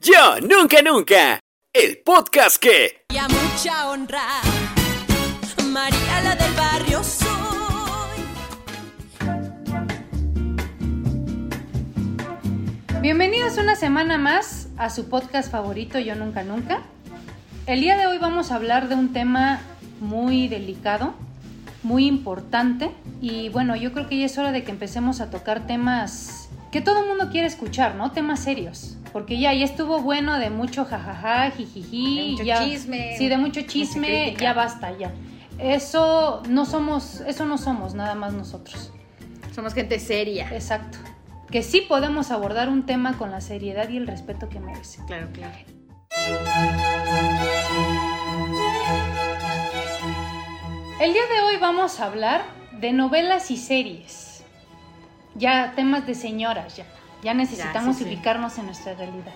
Yo Nunca Nunca, el podcast que... Y a mucha honra, María la del barrio soy. Bienvenidos una semana más a su podcast favorito Yo Nunca Nunca. El día de hoy vamos a hablar de un tema muy delicado, muy importante y bueno, yo creo que ya es hora de que empecemos a tocar temas que todo el mundo quiere escuchar, ¿no? Temas serios. Porque ya, ya estuvo bueno de mucho jajaja, jijiji. De mucho ya- chisme, Sí, de mucho chisme, ya basta, ya. Eso no somos, eso no somos nada más nosotros. Somos gente seria. Exacto. Que sí podemos abordar un tema con la seriedad y el respeto que merece. Claro, claro. El día de hoy vamos a hablar de novelas y series. Ya temas de señoras, ya. Ya necesitamos sí, sí. ubicarnos en nuestra realidad.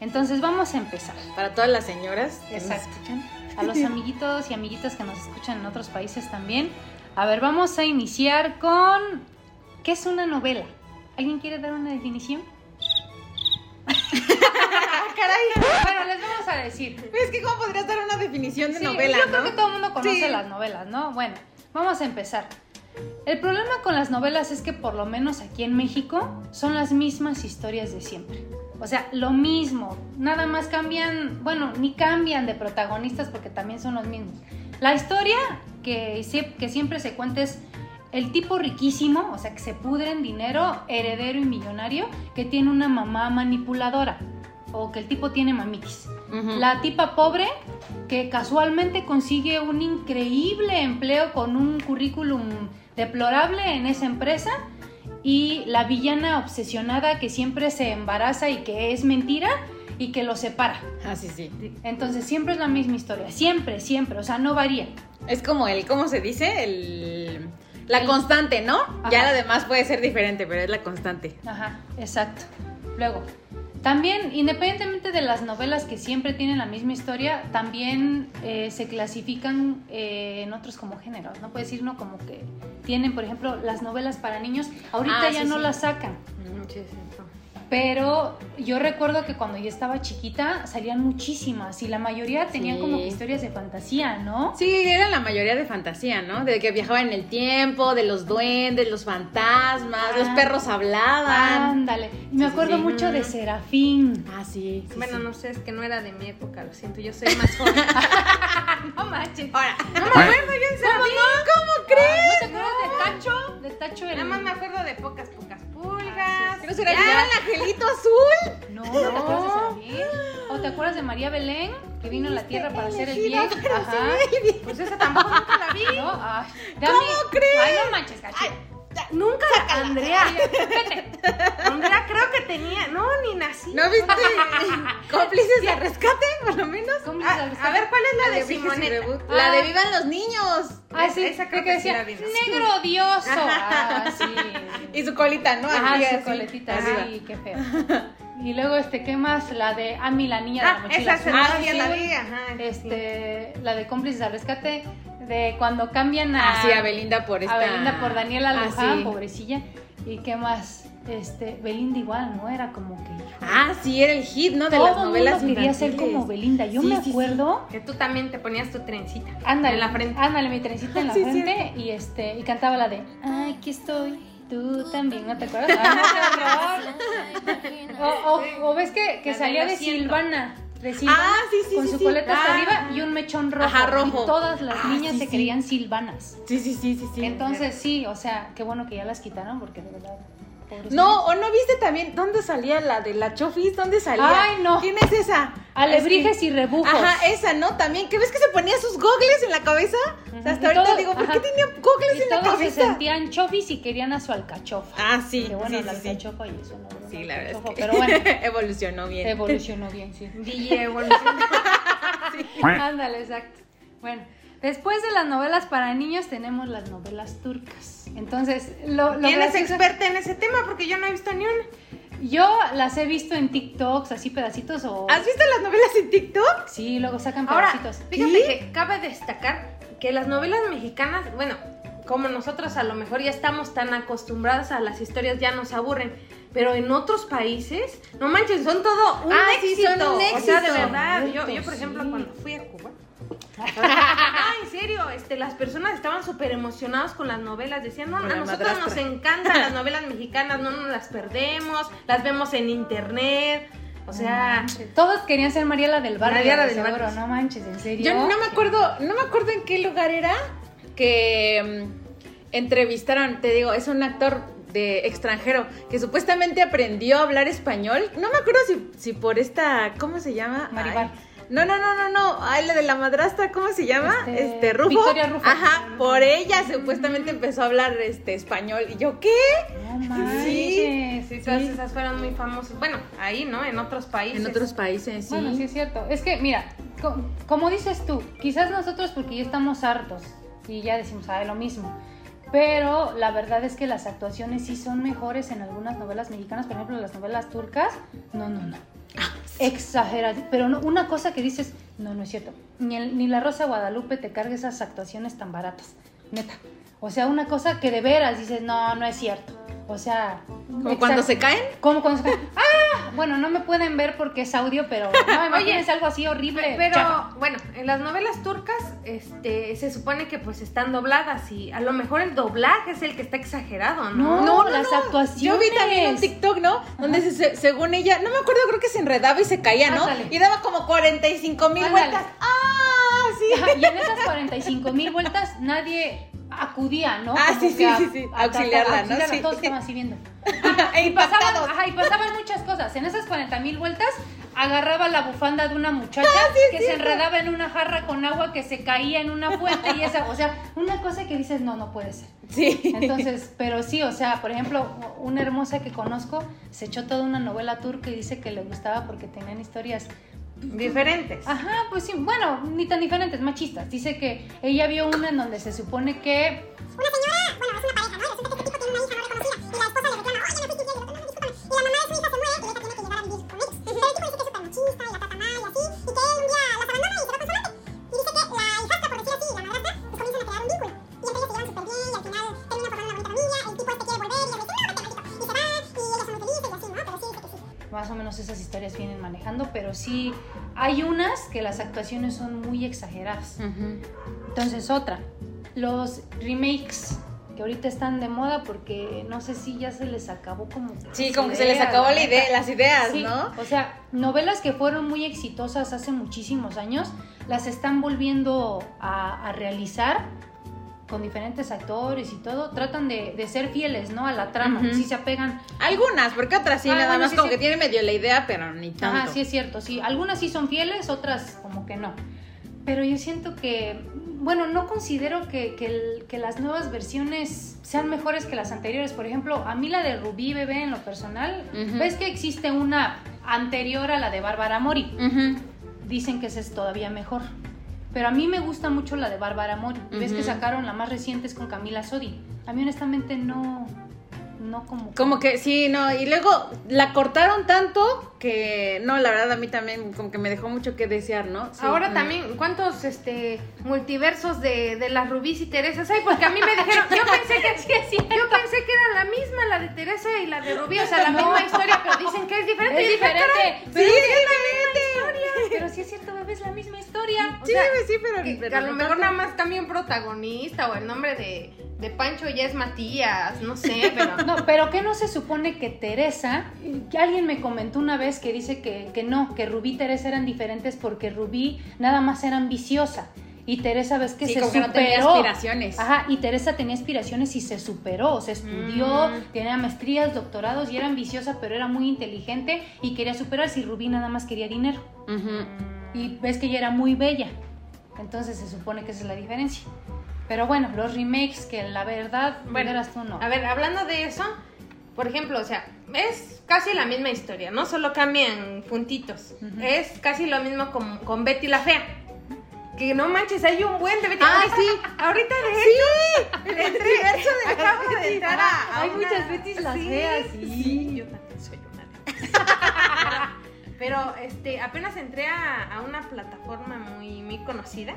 Entonces vamos a empezar. Para todas las señoras que nos Exacto. escuchan. A los amiguitos y amiguitas que nos escuchan en otros países también. A ver, vamos a iniciar con... ¿Qué es una novela? ¿Alguien quiere dar una definición? Caray, Bueno, les vamos a decir. es que cómo podrías dar una definición de Sí, novela, yo ¿no? creo que todo el mundo conoce Sí. las novelas, ¿no? Bueno, vamos a empezar. El problema con las novelas es que por lo menos aquí en México son las mismas historias de siempre. O sea, lo mismo. Nada más cambian, bueno, ni cambian de protagonistas porque también son los mismos. La historia que, sie- que siempre se cuenta es el tipo riquísimo, o sea, que se pudre en dinero, heredero y millonario, que tiene una mamá manipuladora. O que el tipo tiene mamitis. La tipa pobre que casualmente consigue un increíble empleo con un currículum deplorable en esa empresa y la villana obsesionada que siempre se embaraza y que es mentira y que lo separa. Ah, sí, sí. Entonces siempre es la misma historia, siempre, siempre, o sea, no varía. Es como el, ¿cómo se dice? El... La El- constante, ¿no? Ajá. Ya lo demás puede ser diferente, pero es la constante. Ajá, exacto. Luego, también, independientemente de las novelas que siempre tienen la misma historia, también eh, se clasifican eh, en otros como géneros, ¿no? Puede decir uno como que tienen, por ejemplo, las novelas para niños, ahorita Ah, ya sí, no sí. las sacan, pero yo recuerdo que cuando yo estaba chiquita salían muchísimas y la mayoría tenían Sí. como que historias de fantasía, ¿no? Sí, eran la mayoría de fantasía, ¿no? De que viajaban en el tiempo, de los duendes, los fantasmas, los Ah. perros hablaban. Ándale, y me sí, acuerdo sí. mucho de Serafín. Ah, sí. sí, Bueno, sí. no sé, es que no era de mi época, lo siento, yo soy más joven. No manches. Ahora, no me acuerdo yo de ¿cómo Serafín. no? ¿Cómo ¿No crees? te acuerdas de Tacho? De Tacho el... Nada más me acuerdo de pocas, pocas pulgas. Ah, ¿Que no será Ya. el angelito azul? No, ¿no te acuerdas de Serafín? ¿O te acuerdas de María Belén? Que vino a la tierra para hacer el bien. Ajá. Pues esa tampoco nunca la vi. ¿No? Ay, ¿Cómo crees? Ay, no manches, Cachi. Nunca, Andrea. Andrea creo que tenía, no, ni nací. ¿No viste cómplices de rescate, por lo menos? ¿Cómo Ah, a ver, ¿cuál es la de Simoneta? Ah. La de Vivan los Niños. Ah, sí, Esa creo que que sí decía, negro odioso. Ah, sí. Y su colita, ¿no? Ajá, su coletita, sí, qué feo. Y luego, este, ¿qué más? La de Ami, la niña de la Ah, mochila esa se la Ah, vi, la sí. vi, ajá. Este, la de cómplices al rescate, de cuando cambian a... Ah, sí, a Belinda por esta... a Belinda por Daniela Ah, Luján, sí. pobrecilla. ¿Y qué más? Este, Belinda igual, ¿no? Era como que... Ah, sí, era el hit, ¿no? De Todo las el novelas mundo quería ser como Belinda. Yo Sí, me sí, sí. acuerdo... Que tú también te ponías tu trencita. Ándale, En la frente. ándale, mi trencita en la Sí, frente y este y cantaba la de Ay, aquí estoy, tú también, ¿no te acuerdas? Ay, no, qué horror. O, o- o ves que, que salía de siento. Silvana, Silvana, Ah, sí, sí, con sí, su coleta hasta Ah. arriba y un mechón rojo. Ajá, rojo. Y todas las Ah, niñas se creían silvanas. Sí, sí, sí, sí, sí. Entonces sí, o sea, qué bueno que ya las quitaron porque de verdad. Pobres No, ¿o no viste también dónde salía la de la Chofis? ¿Dónde salía? Ay, no. ¿Quién es esa? Alebrijes Es que- y rebujos. Ajá, esa, ¿no? También, ¿que ves que se ponía sus gogles en la cabeza? O sea, hasta Y ahorita todo- digo, ¿por ajá. qué tenía gogles Y en la todos se cabeza? sentían chofis y querían a su alcachofa. Ah, sí, Que bueno, sí, la sí, sí. alcachofa y eso no. Sí, la verdad es que Pero bueno, evolucionó bien. evolucionó bien, sí. DJ Evolución. Ándale, exacto. Bueno, después de las novelas para niños tenemos las novelas turcas. Entonces, lo, lo ¿Quién es experta en ese tema? Porque yo no he visto ni una. Yo las he visto en TikToks, así pedacitos o... ¿Has visto las novelas en TikTok? Sí, luego sacan Ahora, pedacitos. fíjate que cabe destacar que las novelas mexicanas, bueno, como nosotros a lo mejor ya estamos tan acostumbrados a las historias, ya nos aburren. pero en otros países, no manches, son todo un Ah, sí, éxito. son un O sea, de éxito. verdad, yo, por ejemplo, sí. cuando fui a Cuba, Ah, en serio, este, las personas estaban súper emocionadas con las novelas, decían, no, a nosotros nos encantan las novelas mexicanas, no nos las perdemos, las vemos en internet, o sea, Todos querían ser Mariela del Barrio, Mariela de del seguro, Barrio. no manches, en serio. Yo no me acuerdo, no me acuerdo en qué lugar era que mm, entrevistaron, te digo, es un actor de extranjero que supuestamente aprendió a hablar español. No me acuerdo si, si por esta, ¿cómo se llama? Maribel. Ay, no, no, no, no, no. Ay, la de la madrastra, ¿cómo se llama? Este, Este, Rufo. Victoria Rufo. Ajá, por ella supuestamente empezó a hablar este español. Y yo, ¿qué? No manches. sí, todas esas fueron muy famosas. Bueno, ahí, ¿no? En otros países. En otros países, sí. Bueno, sí es cierto. Es que, mira, co- como dices tú, quizás nosotros porque ya estamos hartos y ya decimos, ah, lo mismo. Pero la verdad es que las actuaciones sí son mejores en algunas novelas mexicanas, por ejemplo, las novelas turcas. No, no, no. Exagerado. Pero no, una cosa que dices, no, no es cierto. Ni, el- ni la Rosa Guadalupe te carga esas actuaciones tan baratas. Neta. O sea, una cosa que de veras dices, no, no es cierto. O sea. Como cuando se caen. Como cuando se caen. ¡Ah! Bueno, no me pueden ver porque es audio, pero no, imagínense algo así horrible. Pe- Pero chafa. bueno, en las novelas turcas, este, se supone que pues están dobladas y a lo mejor el doblaje es el que está exagerado, ¿no? No, las actuaciones. Yo vi también un TikTok, ¿no? Donde se- se- según ella, no me acuerdo, creo que se enredaba y se caía, ¿no? Ándale. Y daba como 45 mil vueltas. ¡Ah! Sí. Ajá, y en esas 45 mil vueltas nadie acudía, ¿no? Ah, Como sí, sí, a- sí, sí. a- a- Auxiliarla, ¿no? auxiliarla, Sí. Todos estaban así viendo. E Y pasaban, impactados. ajá, y pasaban muchas cosas. En esas 40 mil vueltas agarraba la bufanda de una muchacha Ah, que se enredaba en una jarra con agua que se caía en una fuente y esa, o sea, una cosa que dices, no, no puede ser. Sí. Entonces, pero sí, o sea, por ejemplo, una hermosa que conozco se echó toda una novela turca y dice que le gustaba porque tenían historias Diferentes. Ajá, pues sí, bueno, ni tan diferentes, machistas. Dice que ella vio una en donde se supone que Una señora, bueno, es una pareja, ¿no? Resulta que este tipo tiene una hija no reconocida y la esposa le reclama, oye, no fui tu tía, y el otro, no, no, discúlpame. Y la mamá de su hija se muere y ella tiene que llegar a vivir con ellos. Pero el tipo dice que es súper machista y la trata mal y así, y que él un día las abandona y se va con su amante. Y dice que la hijastra, por decir así, y la madrastra, pues comienzan a crear un vínculo. Y entre ellos se llevan súper bien y al final terminan formando una bonita familia, el tipo este quiere volver y ella le dice, no, vete, maldito. Y se va y ellas son muy felices y así, ¿no? Pero sí dice que sí. más o menos esas historias vienen manejando, pero sí hay unas que las actuaciones son muy exageradas. Entonces, otra, los remakes que ahorita están de moda porque no sé si ya se les acabó como Sí, como que se les acabó la idea, las ideas, Sí, ¿no? O sea, novelas que fueron muy exitosas hace muchísimos años, las están volviendo a, a realizar con diferentes actores y todo. Tratan de, de ser fieles, ¿no? A la trama. Sí se apegan. Algunas, porque otras sí, Ah, nada bueno, más sí, como sí. que tienen medio la idea, pero ni tanto. Ajá, sí es cierto, sí. Algunas sí son fieles, otras como que no. Pero yo siento que, bueno, no considero que, que el- que las nuevas versiones sean mejores que las anteriores. Por ejemplo, a mí la de Rubí Bebé en lo personal, ves que existe una anterior a la de Bárbara Mori. Dicen que esa es todavía mejor. Pero a mí me gusta mucho la de Bárbara Mori. Ves que sacaron la más reciente es con Camila Sodi. A mí honestamente no, no como... Como que sí, no, y luego la cortaron tanto que no, la verdad a mí también como que me dejó mucho que desear, ¿no? Sí, Ahora también, ¿cuántos este multiversos de, de las Rubís y Teresas hay? Porque a mí me dijeron, yo pensé que yo pensé que era la misma la de Teresa y la de Rubí, o sea, la No. misma historia, pero dicen que es diferente. Es Y dije, "Ah, diferente. caray, Sí, pero es es la misma historia. Pero sí es cierto, bebé, es la misma historia. O Sí, sea, sí, pero, que, pero que a lo mejor nada más cambia un protagonista o el nombre de, de Pancho ya es Matías, no sé, pero... No, pero que no se supone que Teresa, que alguien me comentó una vez que dice que, que no, que Rubí y Teresa eran diferentes porque Rubí nada más era ambiciosa. Y Teresa ves que Sí, se como que superó. no tenía aspiraciones. Ajá, y Teresa tenía aspiraciones y se superó, o sea, estudió, Mm. tenía maestrías, doctorados y era ambiciosa, pero era muy inteligente y quería superarse y Rubí nada más quería dinero. Y ves que ella era muy bella. Entonces se supone que esa es la diferencia. Pero bueno, los remakes que la verdad, Bueno, verás tú no. A ver, hablando de eso, por ejemplo, o sea, es casi la misma historia, ¿no? Solo cambian puntitos. Ujú. Es casi lo mismo con, con Betty la Fea. Que no manches, hay un buen de Betty. Ah, ahorita, sí. Ahorita de hecho, El universo de acabo de entrar a, a Hay una- muchas Bettys las Sí, feas, sí. yo también soy una. Pero este, apenas entré a, a una plataforma muy, muy conocida.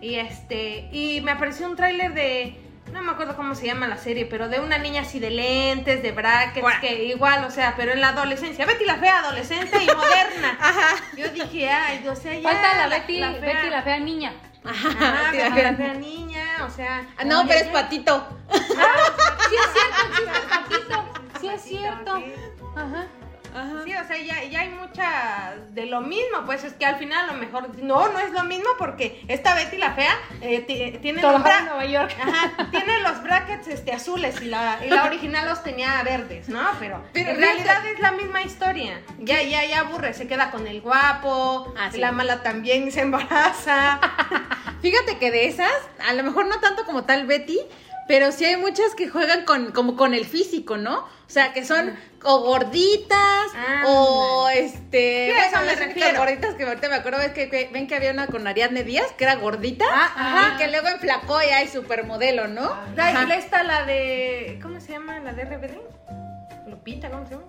Y este, y me apareció un tráiler de, no me acuerdo cómo se llama la serie, pero de una niña así de lentes, de brackets, que igual, o sea, pero en la adolescencia. Betty la fea, adolescente y moderna. Ajá. Yo dije, ay, o sea, ya. Falta la Betty, Betty la fea niña. Ajá, Betty la Betty la fea. fea niña, o sea. Ah, no, ya, pero es patito. Sí es cierto, existe el patito. Sí es cierto. Sí. Ajá. Sí, o sea, ya, ya hay mucha de lo mismo, pues es que al final a lo mejor, no, no es lo mismo porque esta Betty la fea eh, ti- tiene, los Trabajar en bra- Nueva York. Ajá, tiene los brackets este, azules y la, y la original los tenía verdes, ¿no? Pero, Pero en realidad es la misma historia. Ya, ya, ya aburre, se queda con el guapo, Ah, sí. la mala también se embaraza. Fíjate que de esas, a lo mejor no tanto como tal Betty, pero sí hay muchas que juegan con, como con el físico, ¿no? O sea, que son o gorditas Ah, o este... Sí, a eso me refiero. gorditas que ahorita me acuerdo es que, que- ven que había una con Ariadne Díaz que era gordita Ah, ajá. y que luego enflacó y hay supermodelo, ¿no? La, Ajá. la- esta, la de, ¿cómo se llama? La de RBD. Lupita, ¿cómo se llama?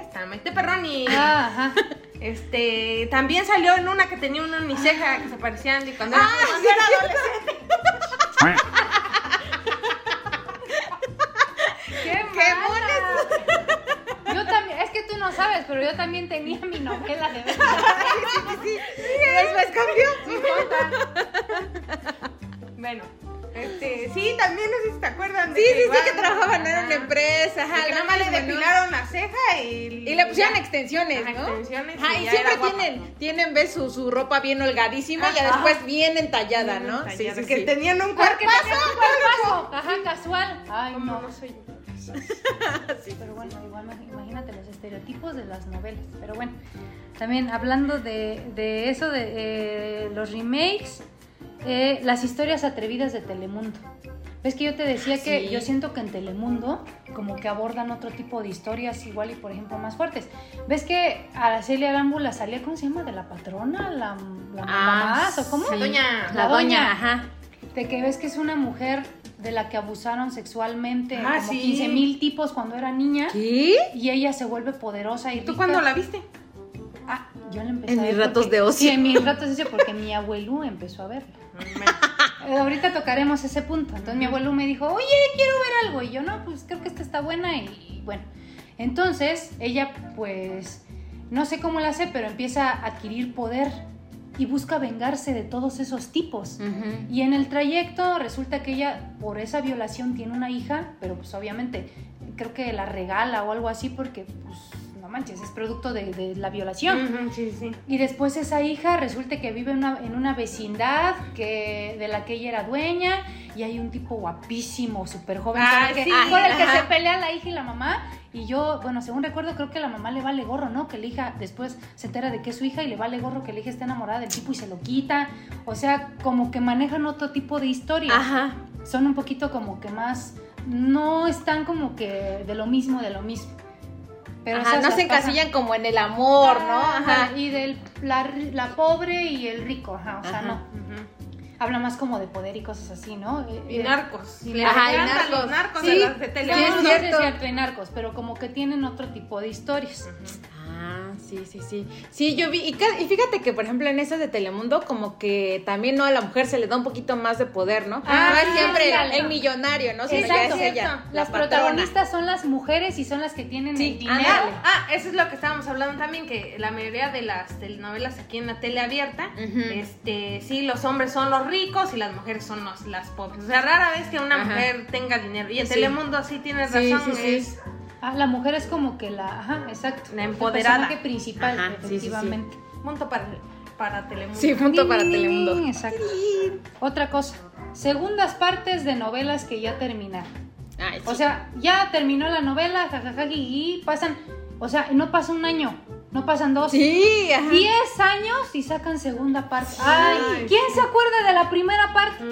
Esta, Maite Perroni. Ah, ajá. Este, también salió en una que tenía una uniceja que se parecían de cuando era, Ah, cuando sí, era adolescente. pero yo también tenía mi novela de Betty. Después cambió. Bueno, este, sí, también no sé si te acuerdan de Sí, sí, sí, igual- que trabajaban en una empresa, ajá. Que nada más le ¿no? depilaron la ceja y... Y le pusieron ya. extensiones, ¿no? extensiones Ajá, y y siempre era guapa. tienen, tienen, ves, su, su ropa bien holgadísima y después bien entallada, ¿no? Bien Sí, tallada, sí, que sí. tenían un cuerpazo. Ajá, casual. Ay, no. no soy yo. Pero bueno, igual los estereotipos de las novelas. Pero bueno, también hablando de, de eso, de eh, los remakes, eh, las historias atrevidas de Telemundo. Ves que yo te decía que Sí. yo siento que en Telemundo como que abordan otro tipo de historias igual y por ejemplo más fuertes. ¿Ves que Araceli Arámbula salía, ¿cómo se llama? ¿De la patrona? ¿La, la mamá? ¿O cómo? Ah, sí. Doña. La doña, ajá. De que ves que es una mujer de la que abusaron sexualmente Ah, como sí. 15 mil tipos cuando era niña. ¿Qué? Y ella se vuelve poderosa y ¿Tú cuándo la viste? Ah, yo la empecé En a mis ver ratos porque- de ocio. Sí, en mis ratos de ocio porque mi abuelo empezó a verla. Eh, ahorita tocaremos ese punto. Entonces mi abuelo me dijo, oye, quiero ver algo. Y yo, no, pues creo que esta está buena. Y, y bueno, entonces ella pues, no sé cómo la hace, pero empieza a adquirir poder y busca vengarse de todos esos tipos. Y en el trayecto resulta que ella, por esa violación, tiene una hija, pero pues obviamente creo que la regala o algo así porque, pues, no manches, es producto de, de la violación. Ujú, Sí, sí. Y después esa hija resulta que vive en una, en una vecindad que, de la que ella era dueña y hay un tipo guapísimo, súper joven, Ah, con el que, sí, con el que ajá. se pelea la hija y la mamá. Y yo, bueno, según recuerdo, creo que la mamá le vale gorro, ¿no? Que la hija después se entera de que es su hija y le vale gorro que la hija esté enamorada del tipo y se lo quita. O sea, como que manejan otro tipo de historias. Ajá. Son un poquito como que más, no están como que de lo mismo, de lo mismo. Pero Ajá, no se encasillan como en el amor, ¿no? Ajá, Ajá. Y del la, la pobre y el rico, ajá, o sea, Ajá. no. Habla más como de poder y cosas así, ¿no? Eh, Y eh, narcos. y Ajá, y narcos. los narcos Sí, de las de Sí, no, no cierto. es cierto, y narcos, pero como que tienen otro tipo de historias. Ah, sí, sí, sí. Sí, yo vi, y, fíjate que, por ejemplo, en esas de Telemundo, como que también, ¿no? A la mujer se le da un poquito más de poder, ¿no? Ah, no es siempre el, millonario, ¿no? Sino Exacto. ya es ella, la Las protagonistas son las mujeres y son las que tienen Sí, el dinero. Ah, eso es lo que estábamos hablando también, que la mayoría de las telenovelas aquí en la tele abierta, este, sí, los hombres son los ricos y las mujeres son los- las pobres. O sea, rara vez que una Ajá. mujer tenga dinero. Y en Sí. Telemundo sí tienes Sí, razón, sí, sí. es Ah, la mujer es como que la, ajá, exacto. La el empoderada. personaje principal, Ajá, sí, sí, sí. efectivamente. punto para, para Telemundo. Sí, punto para Telemundo. Exacto. Otra cosa, segundas partes de novelas que ya terminaron. Ay, O sí. sea, ya terminó la novela, jajaja, y pasan, o sea, no pasa un año, no pasan dos. sí, ajá. 10 años y sacan segunda parte. Ay, Ay, ¿quién sí. se acuerda de la primera parte?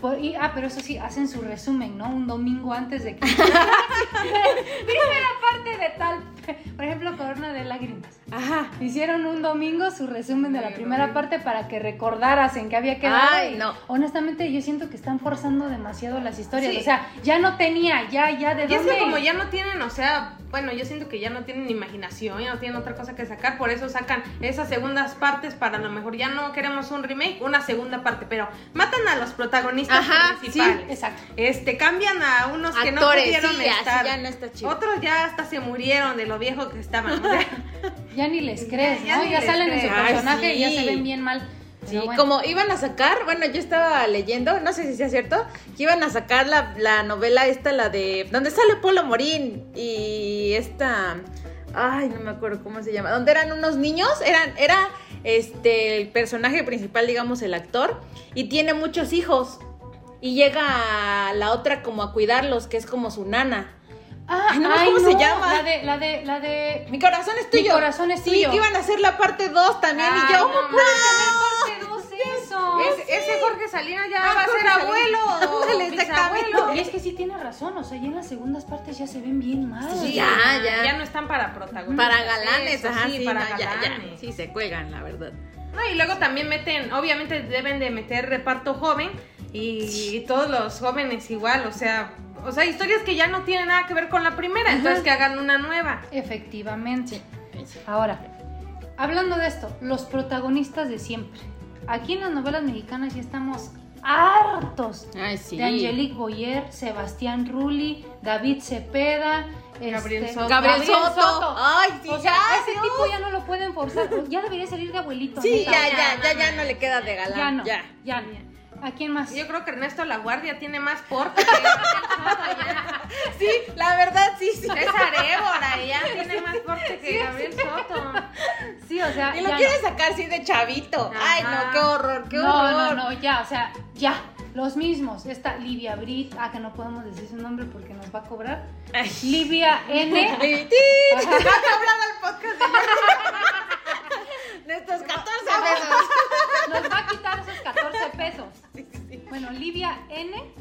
Por- y- ah, pero eso sí, hacen su resumen, ¿no? Un domingo antes de que. Hicieron un domingo su resumen de la primera parte para que recordaras en qué había quedado. Ay, no. Honestamente, yo siento que están forzando demasiado las historias. Sí. O sea, ya no tenía, ya, ya de Y es dónde. que como ya no tienen, o sea, bueno, yo siento que ya no tienen imaginación, ya no tienen otra cosa que sacar, por eso sacan esas segundas partes para a lo mejor ya no queremos un remake, una segunda parte, pero matan a los protagonistas Ajá, principales. sí, exacto. Este, cambian a unos que no Actores, pudieron sí, estar. ya no está chido. Otros ya hasta se murieron de lo viejo que estaban. o sea, Ya ni les crees, ya ¿no? Ya salen en su crees. Ay, personaje y ya se ven bien mal. Sí, bueno. como iban a sacar, bueno, yo estaba leyendo, no sé si sea cierto, que iban a sacar la, la novela esta, la de, donde sale Polo Morín y esta, ay, no me acuerdo cómo se llama, donde eran unos niños, eran, era este, el personaje principal, digamos, el actor, y tiene muchos hijos, y llega la otra como a cuidarlos, que es como su nana. Ah, Ay, no me ay, cómo se llama. La de, la de, la de. Mi corazón es Mi tuyo. corazón es Sí, tuyo. que iban a hacer la parte 2 también, y yo, no ¿cómo mames. Parte dos eso. ese, Jorge Salinas ya Ah, va a Jorge ser Salinas. abuelo. bisabuelo. Y es que sí tiene razón, o sea, ya en las segundas partes ya se ven bien mal. Sí, ya, ya. Ya no están para protagonistas. Para galanes, Eso, ajá, sí, sí, para no, ya, ya. galanes. Sí, se cuelgan, la verdad. No, y luego también meten, obviamente deben de meter reparto joven y, todos los jóvenes igual, o sea, o sea, historias que ya no tienen nada que ver con la primera, entonces que hagan una nueva. Efectivamente. Ahora, hablando de esto, los protagonistas de siempre. Aquí en las novelas mexicanas ya estamos hartos Ay, sí. de Angelique Boyer, Sebastián Rulli, David Cepeda, Gabriel este, Soto. Gabriel Soto. Ay, sí, o sea, ya, ese Dios. tipo ya no lo pueden forzar. Ya debería salir de abuelito. Sí, ya, ya, ya, ya no le queda de galán. Ya no. Ya. Ya. ¿A quién más? Yo creo que Ernesto La Guardia tiene más porte que. Sí, la verdad, sí, sí. César Évora ya tiene más porte que Gabriel Soto. Sí, o sea. Y lo quiere no. sacar así de chavito. Ajá. Ay, no, qué horror, qué no, horror. no, no, ya, o sea, ya. Los mismos. Esta Livia Brit, ah, que no podemos decir su nombre porque nos va a cobrar. Ay. Livia N. Y ti, Ajá. de estos 14 pesos. Nos va a quitar esos 14 pesos. Bueno, Livia N.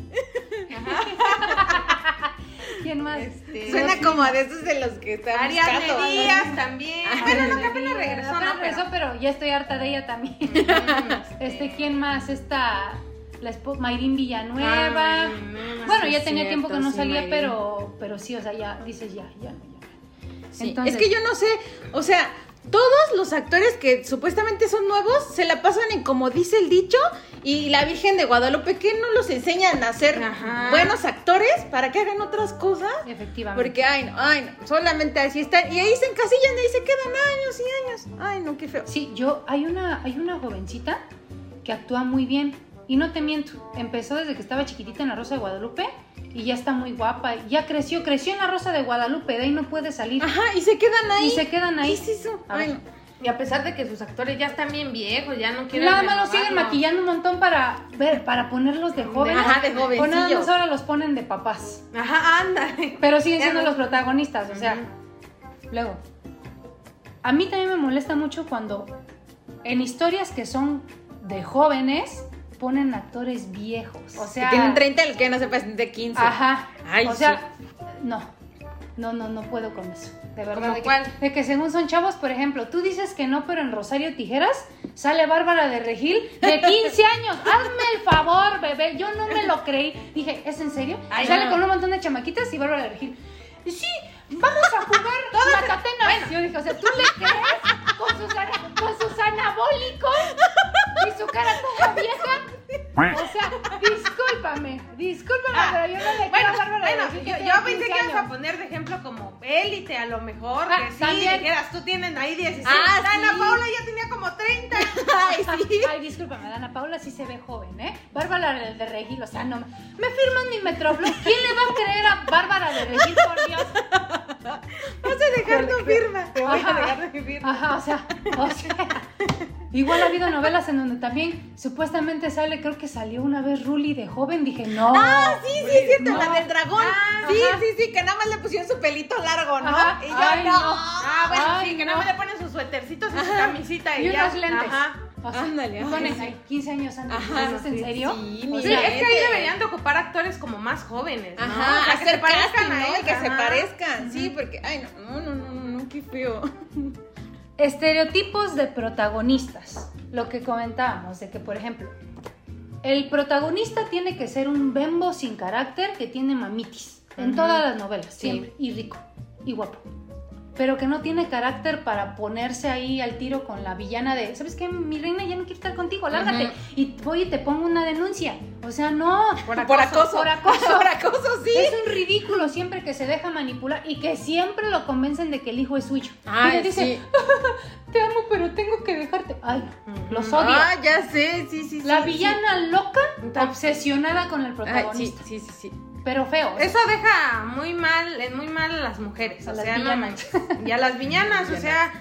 ¿Quién más? Este, Suena como de esos de los que están Ariadne buscando. Díaz también. Bueno, no, que apenas regresó, Apenas ¿no? regresó, Pero- pero ya estoy harta de ella también. Este, ¿quién más? Esta, la espo- Mayrín Villanueva. Ay, no, bueno, sí ya tenía cierto, tiempo que no sí, salía, Mayrín. pero- pero, sí, o sea, ya dices ya, ya, no, ya. Sí, Entonces- es que yo no sé, o sea, todos los actores que supuestamente son nuevos se la pasan en como dice el dicho y la Virgen de Guadalupe, ¿qué no los enseñan a ser Ajá. buenos actores para que hagan otras cosas? Efectivamente. Porque, ay, no, ay, no, solamente así están. Y ahí se encasillan y ahí se quedan años y años. Ay, no, qué feo. Sí, yo, hay una, hay una jovencita que actúa muy bien. Y no te miento, empezó desde que estaba chiquitita en la Rosa de Guadalupe y ya está muy guapa. Ya creció, creció en la Rosa de Guadalupe, de ahí no puede salir. Ajá, y se quedan ahí. Y se quedan ahí. ¿Qué es eso? A Ay, no. Y a pesar de que sus actores ya están bien viejos, ya no quieren Nada más los siguen maquillando un montón para ver, para ponerlos de jóvenes. Ajá, de O nada jovencillos. más ahora los ponen de papás. Ajá, ándale. Pero siguen siendo los protagonistas, o sea. Luego, a mí también me molesta mucho cuando en historias que son de jóvenes ponen actores viejos. O sea, Que tienen 30 el que no se pasen de 15. Ajá. Ay, o sea, no. No, no, no puedo con eso. De verdad. ¿Cómo de, cuál? Que, de que según son chavos, por ejemplo, tú dices que no, pero en Rosario Tijeras sale Bárbara de Regil de 15 años. Hazme el favor, bebé. Yo no me lo creí. Dije, ¿es en serio? Ay, sale no. con un montón de chamaquitas y Bárbara de Regil. Y sí, vamos a jugar Macatenas. Yo dije, o sea, ¿tú le crees con sus, con sus anabólicos y su cara toda vieja? O sea, discúlpame, discúlpame, Ah, pero yo no le creo Bueno, de bueno, yo, yo pensé 15 que ibas a poner de ejemplo como élite, a lo mejor, Ah, que sí, también. dijeras, tú tienes ahí 16. Ah, Ana sí. Paula ya tenía como 30. Ay, sí. Ay, discúlpame, Dana Paula sí se ve joven, ¿eh? Bárbara de, Regil, o sea, no. Me firman mi Metroflop. ¿Quién le va a creer a Bárbara de Regil, por Dios? Vas a dejar tu firma. Te voy a dejar de vivir. Ajá, o sea, o sea. Igual ha habido novelas en donde también supuestamente sale, creo que salió una vez Ruli de joven, dije, no. Ah, sí, sí, es cierto, No. la del dragón. Ah, sí, ajá. sí, sí, que nada más le pusieron su pelito largo, ¿no? Ajá. Y yo Ay, no. no. Ah, bueno, Ay, sí, que nada más le ponen sus suétercitos y su camisita y, Y ya. unos lentes. Ajá. O sea, Ándale, ponen sí. ahí 15 años antes. Ajá, ¿Es en sí, serio? sí, O Sí, sea, es que ahí Gente. deberían de ocupar actores como más jóvenes, ¿no? Ajá, O sea, que se parezcan casting, a ellos, que se parezcan, sí, porque, ay, no, no, no, no, no. qué feo. Estereotipos de protagonistas. Lo que comentábamos, de que, por ejemplo, el protagonista tiene que ser un bembo sin carácter que tiene mamitis. En todas las novelas, siempre. Y rico. Y guapo. Pero que no tiene carácter para ponerse ahí al tiro con la villana de, ¿sabes qué? Mi reina ya no quiere estar contigo, lárgate. Ujú. Y voy y te pongo una denuncia. O sea, no. Por Por acoso. Por acoso. Por acoso, sí. Es un ridículo siempre que se deja manipular y que siempre lo convencen de que el hijo es suyo. Ay, y le dice, sí. te amo, pero tengo que dejarte. Ay, los odio. Ah, ya sé, sí, sí, sí. La sí. villana loca, obsesionada con el Ay, sí, protagonista. sí, sí, sí. Pero feo. o sea, Eso deja muy mal, en muy mal a las mujeres, A o las sea, no villanas. manches. Y a las villanas, o sea,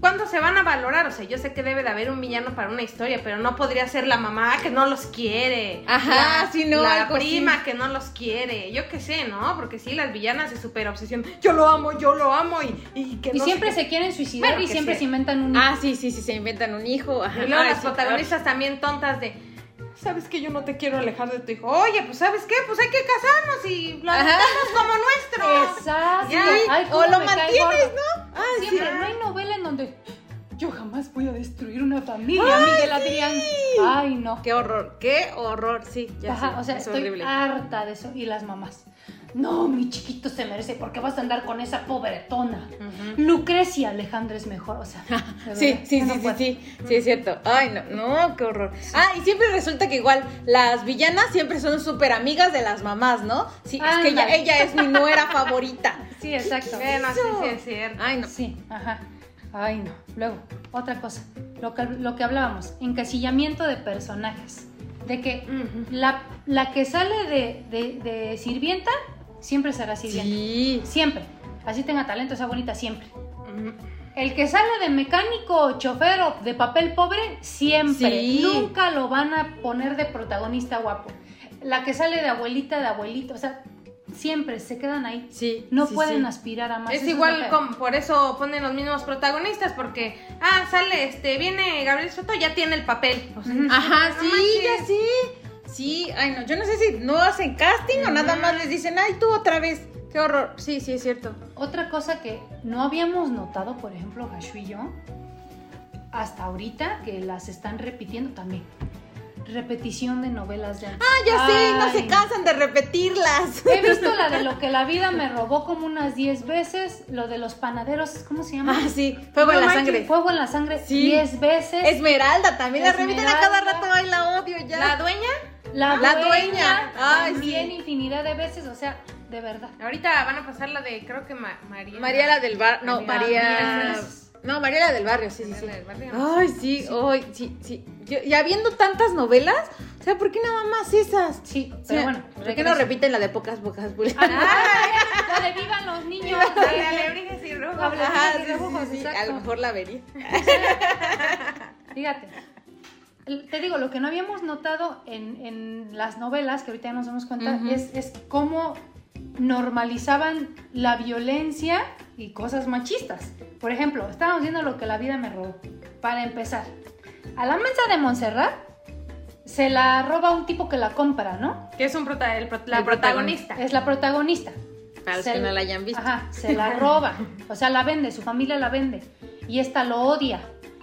¿cuándo se van a valorar? O sea, yo sé que debe de haber un villano para una historia, pero no podría ser la mamá que no los quiere. Ajá, la, no, La algo así. prima que no los quiere. Yo qué sé, ¿no? Porque sí, las villanas se super obsesión. Yo lo amo, yo lo amo y, y que y no siempre se quieren suicidar Bueno, y siempre se inventan un Ah, sí, sí, sí, se inventan un hijo. Ajá. Y luego Ay, las sí, protagonistas también tontas de, ¿sabes que yo no te quiero alejar de tu hijo? Oye, pues ¿sabes qué? Pues hay que casarnos y adoptamos como nuestro. Exacto. Ya. Ay, o lo mantienes. ¿no? Ay, Siempre, sí. no hay novela en donde yo jamás voy a destruir una familia, Miguel Adrián. Ay, no. Qué horror, qué horror, sí. Ya Ajá, o sea, es estoy horrible. harta de eso. Y las mamás. No, mi chiquito se merece. ¿Por qué vas a andar con esa pobretona? Lucrecia Alejandra es mejor. O sea, Sí, sí, no sí, sí, sí, sí, es cierto. Ay, no, no, qué horror. Ah, y siempre resulta que igual las villanas siempre son súper amigas de las mamás, ¿no? Sí, es que ella, es mi nuera favorita. Sí, exacto. Bueno, sí, sí, es cierto. Ay, no. Sí, ajá. Ay, no. Luego, otra cosa. Lo que, lo que hablábamos, encasillamiento de personajes. De que la, la que sale de, de- de sirvienta siempre será sirvienta. Sí. Siempre. Así tenga talento, sea bonita, siempre. El que sale de mecánico, chofer o de papel pobre, siempre. Sí. Nunca lo van a poner de protagonista guapo. La que sale de abuelita, de abuelito, o sea, siempre se quedan ahí. Sí. No sí, pueden sí. aspirar a más. Es Eso igual como por eso ponen los mismos protagonistas, porque, ah, sale, este, viene Gabriel Soto, ya tiene el papel. O sea, Ajá, no sí, manches. ya sí. Sí, ay, no, yo no sé si no hacen casting o nada más les dicen, ay, tú otra vez. Qué horror. Sí, sí, es cierto. Otra cosa que no habíamos notado, por ejemplo, Gashu y yo, hasta ahorita, que las están repitiendo también. Repetición de novelas de antes. Ah, ya sé, no se cansan de repetirlas. He visto la de lo que la vida me robó como unas 10 veces, lo de los panaderos, ¿cómo se llama? Ah, sí, fuego en la sangre. Fuego en la sangre Sí. 10 veces. Esmeralda también la repiten a cada rato, ay, la odio ya. La dueña, la, La dueña, dueña. Ay, también sí. infinidad de veces, o sea, de verdad. ahorita van a pasar la de, creo que Ma- María. María la del bar, no, María. No, María la del barrio, sí, sí, sí. María la del barrio. Ay, sí, ay, sí, sí. Yo- ya viendo tantas novelas, o sea, ¿por qué nada más esas? Sí, O pero sea, bueno. ¿Por qué no repiten la de pocas pocas Ah, la de vivan los niños. La de alebrijes y rojos. Ajá, sí, sí, sí, sí, sí, a lo mejor la vería. Fíjate. Te digo, lo que no habíamos notado en, en las novelas, que ahorita ya nos damos cuenta, es, es cómo normalizaban la violencia y cosas machistas. Por ejemplo, estábamos viendo lo que la vida me robó. Para empezar, a la mesa de Montserrat se la roba un tipo que la compra, ¿no? Que es un prota- el la El protagonista. Es la protagonista. Para los Se- que no la hayan visto. Ajá, se la roba. O sea, la vende, su familia la vende. Y esta lo odia.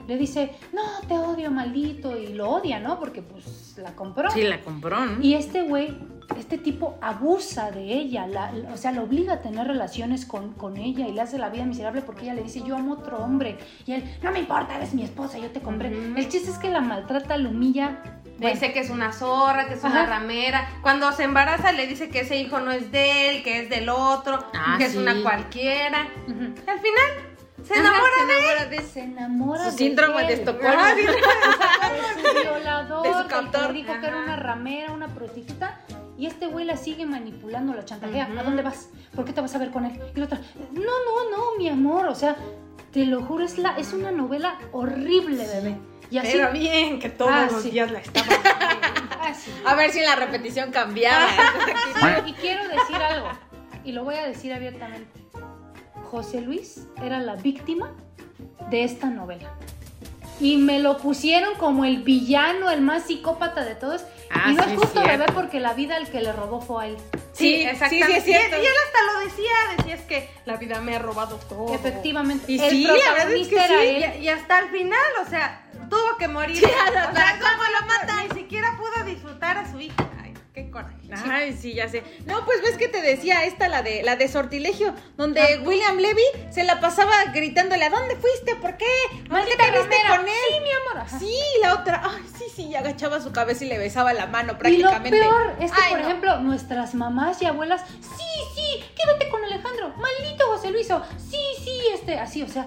Le dice, no, te odio, maldito. Y lo odia, ¿no? Porque pues la compró. Sí, la compró, ¿no? Y este güey, este tipo abusa de ella, la- la- o sea, la obliga a tener relaciones con, con ella y le hace la vida miserable porque ella le dice, yo amo otro hombre. Y él, no me importa, eres mi esposa, yo te compré. Ujú. El chiste es que la maltrata, la humilla. Le dice que es una zorra, que es una Ajá. ramera. Cuando se embaraza le dice que ese hijo no es de él, que es del otro, Ah, que es sí. una cualquiera. Ujú. Y al final se Ajá, enamora se de él. enamora de Se enamora Su de síndrome de. Estocolmo. Ajá, sí. Violador, De su que le dijo que era Ajá. una ramera, una prostituta. Y este güey la sigue manipulando, la chantajea. ¿A dónde vas? ¿Por qué te vas a ver con él? Y la otra, no, no, no, mi amor. O sea, te lo juro, es, la, es una novela horrible, bebé. Y así. Pero bien que todos Ah, los sí. días la estaba. Ah, sí. A ver si en la repetición cambiaba. Y quiero decir algo, y lo voy a decir abiertamente. José Luis era la víctima de esta novela. Y me lo pusieron como el villano, el más psicópata de todos. Ah, y no sí, es justo, cierto. bebé, porque la vida el que le robó fue a él. Sí, exactamente. sí, sí, es cierto. Y, él hasta lo decía, decía es que la vida me ha robado todo. Efectivamente. Y el sí, la verdad es que protagonista era sí. él. Y, y hasta el final, o sea, tuvo que morir. Sí, o hasta- sea, ¿cómo lo matan? Ni siquiera pudo disfrutar a su hija. Qué coraje. Ay, sí, ya sé. No, pues ves que te decía esta, la de la de sortilegio, donde Ah. William Levy se la pasaba gritándole, ¿a dónde fuiste? ¿Por qué? ¿Por qué te viste con él? Sí, mi amor. Ajá. Sí, la otra, ay, sí, sí, y agachaba su cabeza y le besaba la mano Y lo prácticamente. peor es que, Ay, por no. ejemplo, nuestras mamás y abuelas, sí, sí, quédate con Alejandro, maldito José Luiso, sí, sí, este, así, o sea,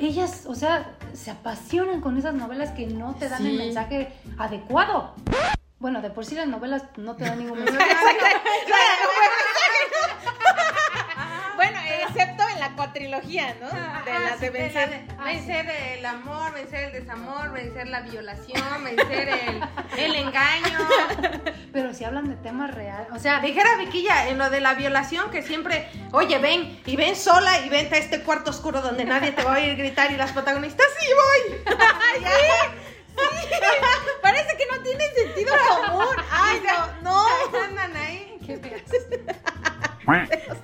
ellas, o sea, se apasionan con esas novelas que no te dan el mensaje adecuado. Bueno, de por sí las novelas no te dan ningún mensaje. Bueno, excepto en la cuatrilogía, ¿no? De Ah, las de sí, la vencer. de vencer el amor, vencer el desamor, vencer la violación, vencer el, el engaño. Pero si hablan de temas reales, o sea, Dijera Viquilla en lo de la violación que siempre, oye, ven y ven sola y vente a este cuarto oscuro donde nadie te va a oír gritar y las protagonistas, sí voy. Parece que no tiene sentido común. Ay, no, no. Andan ahí. qué.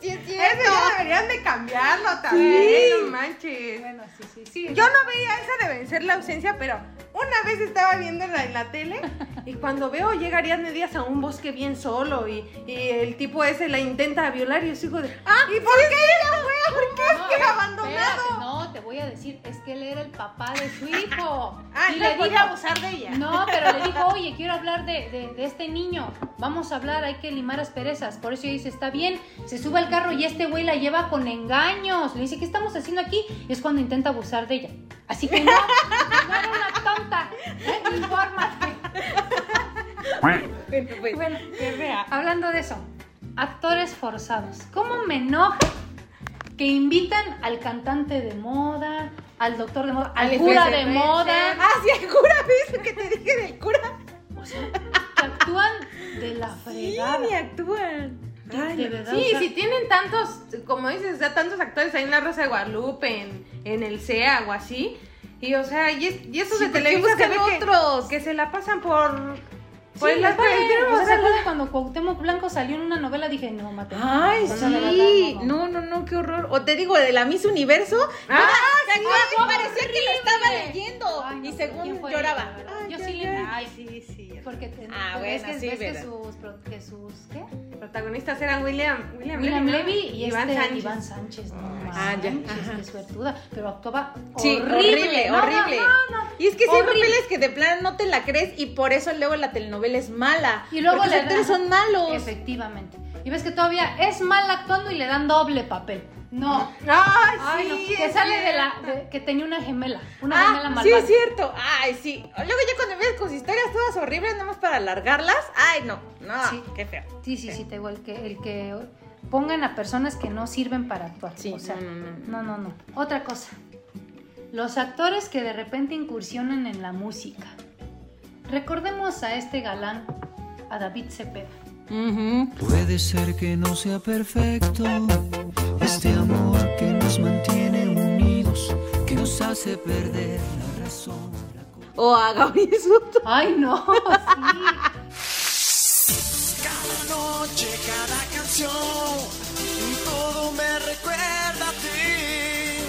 Sí es Eso cierto. ya deberían de cambiarlo también, no manches. Bueno, sí, sí, sí. Yo no veía esa de vencer la ausencia, pero una vez estaba viéndola en la tele y cuando veo llega Ariadne Díaz a un bosque bien solo y, y el tipo ese la intenta violar y yo sigo de Ah, ¿Y por qué ella fue? ¿Por qué No, es que espérate, abandonado? no, te voy a decir, es que él era el papá de su hijo. Ah, y no le dijo, abusar de ella. No, pero le dijo, oye, quiero hablar de, de- de este niño. Vamos a hablar, hay que limar asperezas. Por eso ella dice, está bien. Se sube al carro y este güey la lleva con engaños. Le dice, ¿qué estamos haciendo aquí? Y es cuando intenta abusar de ella. Así que no, no era una tonta. ¿eh? Infórmate. Bueno, pues, Bueno, hablando de eso, actores forzados. ¿Cómo me enoja que invitan al cantante de moda, al doctor de moda, al Al cura de moda? Ah, sí, el cura, ¿ves que te dije del cura? O sea, que actúan de la Sí, fregada. ni actúan. Ay, de no. verdad. Sí, o sea, si tienen tantos, como dices, o sea, tantos actores ahí en La Rosa de Guadalupe, en, en el CEA o así. Y o sea, y, y esos Sí, de ¿por qué Televisa que, otros? que se la pasan por... por Sí, el triunfo, O sea, o ¿se sea, cuando Cuauhtémoc Blanco salió en una novela? Dije, no, mate. Ay, No, no, sí. verdad, no, no. No, no, no, qué horror. O te digo, de la Miss Universo. Ah, ¿te acuerdas? sí, parecía que la estaba leyendo. Ay, no, y ¿quién según lloraba. Yo sí. Ay. Sí, sí. Porque te, Ah, porque bueno, es que, sí, ves que sus, que sus, ¿qué? Protagonistas eran William, William, William Levy, y Iván este Sánchez. Iván Sánchez, no Ah, ya, ajá. qué suertuda, pero actuaba Sí, horrible, horrible, No, no, horrible. no, no. Y es que sí hay Horrible. papeles que de plano no te la crees y por eso luego la telenovela es mala. Y luego los actores son malos. Efectivamente. Y ves que todavía es mal actuando y le dan doble papel. No. Ay, Ay, no, sí. que sale de la de- que tenía una gemela, una gemela Ah, sí, malvada. es cierto. Ay, sí. Luego ya cuando ves con sus historias todas horribles, nada más para alargarlas. Ay, no. No, Sí. qué feo. Sí, sí, sí, te digo, el que, el que pongan a personas que no sirven para actuar. Sí, o sea, no, no, no, no, no. Otra cosa. Los actores que de repente incursionan en la música. Recordemos a este galán, a David Cepeda. Puede ser que no sea perfecto este amor que nos mantiene unidos, que nos hace perder la razón. O a Gabriel Soto. Ay, no, sí. Cada noche, cada canción, todo me recuerda a ti.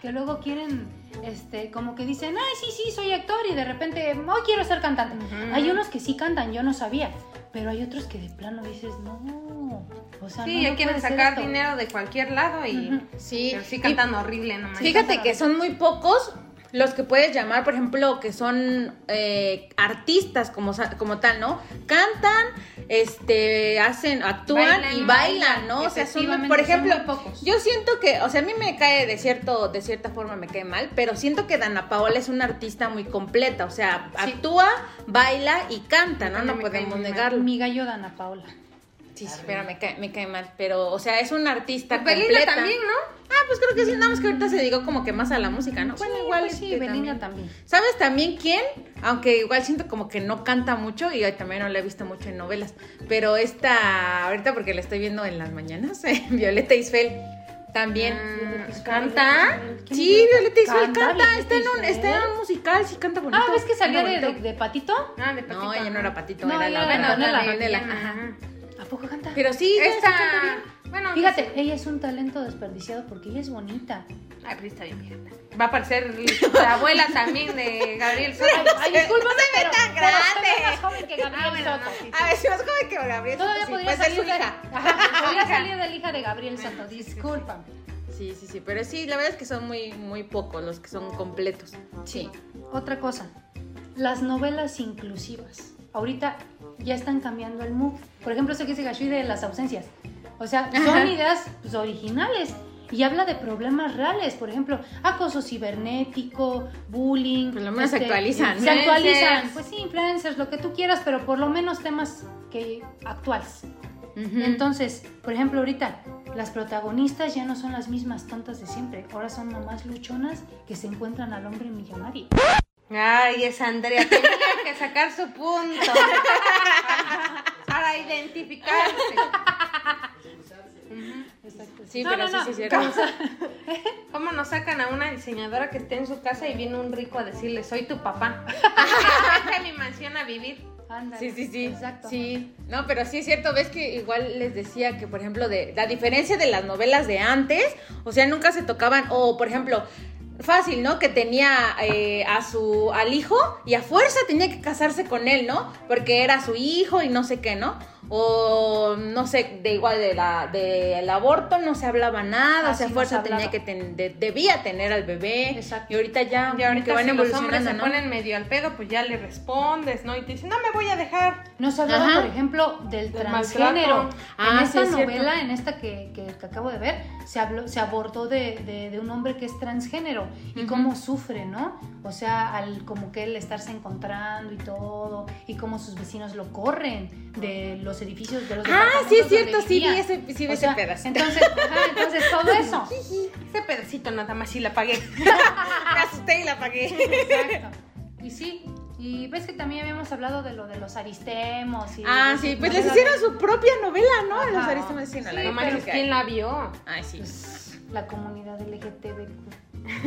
Que luego quieren, este, como que dicen, ay, sí, sí, soy actor y de repente, hoy quiero ser cantante. Hay unos que sí cantan, yo no sabía, pero hay otros que de plano dices, no. O sea, Sí, no, ya no quieren sacar esto". dinero de cualquier lado y... Ujú. Sí. Pero sí cantan horrible, no manches. Fíjate que son muy pocos los que puedes llamar, por ejemplo, que son eh, artistas como, sa- como tal, ¿no? Cantan, este, hacen, actúan Bailan, y bailan, bailan, ¿no? O sea, son, por ejemplo, muy pocos. yo siento que, o sea, a mí me cae de cierto, de cierta forma me cae mal, pero siento que Dana Paola es una artista muy completa, o sea, Sí. actúa, baila y canta, ¿no? No cae podemos negarlo. Mi gallo Dana Paola. Sí, sí, pero me cae, me cae mal, pero, o sea, es una artista Belinda completa. también, ¿no? Ah, pues creo que sí, nada más que ahorita se dedicó como que más a la música, ¿no? Bueno, Sí, igual pues sí, este, Belinda también. ¿Sabes también quién? Aunque igual siento como que no canta mucho y también no la he visto mucho en novelas. Pero esta, ahorita porque la estoy viendo en las mañanas, Violeta Isfel también. Mm, ¿Canta? ¿Quién Sí? Violeta Isfel Canta, canta, Violeta está en, un, está en un musical, sí canta bonito. Ah, ¿ves que salía Canta de, de, de Patito? Ah, de Patito. No, ella no era Patito, No, era la era. Antonella, Antonella, ajá. ajá. ¿A poco canta? Pero sí, Esta, se canta bien. bueno, Fíjate, ella es un talento desperdiciado porque ella es bonita. Ay, pero está bien, fíjate. Va a aparecer la abuela también de Gabriel Soto. Ay, discúlpame, pero, tan pero grande. soy más joven que Gabriel Ah, bueno, Soto. no, sí, sí. A ver, si más joven que Gabriel. Todavía Soto, sí, podría puede ser salir su de, hija. Ajá, podría salir de la hija de Gabriel Soto. Discúlpame. Sí, sí, sí, pero sí, la verdad es que son muy, muy pocos los que son completos. Sí. Otra cosa, las novelas inclusivas. Ahorita ya están cambiando el mood. Por ejemplo, eso que dice Gashui de las ausencias. O sea, son Ajá. ideas pues, originales y habla de problemas reales. Por ejemplo, acoso cibernético, bullying. Por lo menos se actualizan. Se actualizan. Pues sí, influencers, lo que tú quieras, pero por lo menos temas que actuales. Ujú. Entonces, por ejemplo, ahorita las protagonistas ya no son las mismas tontas de siempre. Ahora son mamás luchonas que se encuentran al hombre millonario. Ay, es Andrea. Tenía que sacar su punto. Para identificarse. Sí, No, pero no, sí, no. sí, es cierto. ¿Cómo nos sacan a una diseñadora que esté en su casa y viene un rico a decirle, soy tu papá? Vente a mi mansión a vivir. Ándale. Sí, sí, sí. Exacto. Sí. No, pero sí es cierto, ves que igual les decía que, por ejemplo, de la diferencia de las novelas de antes, o sea, nunca se tocaban, o por ejemplo, fácil, ¿no? Que tenía eh, a su, al hijo y a fuerza tenía que casarse con él, ¿no? Porque era su hijo y no sé qué, ¿no? O no sé, de igual de la, del aborto no se hablaba nada, Ah, o sea, fuerza no se tenía que ten- de- debía tener al bebé. Exacto. Y ahorita ya, Y que ahorita van si los hombres evolucionando, se ¿no? ponen medio al pedo, pues ya le respondes, ¿no? Y te dicen, no me voy a dejar. No se hablaba, Ajá. por ejemplo, del, Del transgénero. Ah, en sí, esta es novela, en esta que, que- que acabo de ver, se habló, se abordó de, de- de un hombre que es transgénero y cómo sufre, ¿no? O sea, al como que él estarse encontrando y todo, y cómo sus vecinos lo corren de los edificios de los Ah, sí es cierto, sí vi ese, sí vi O ese sea, pedazo. Entonces, ajá, entonces todo eso. Ese pedacito nada más sí la pagué. Me asusté y la apagué. Exacto. Y sí, y ves que también habíamos hablado de lo de los aristemos. Y Ah, sí, pues les hicieron su propia novela, ¿no? Ajá. Los aristas de Sí, la pero. ¿quién la vio? Ay, sí. pues, la comunidad LGTB,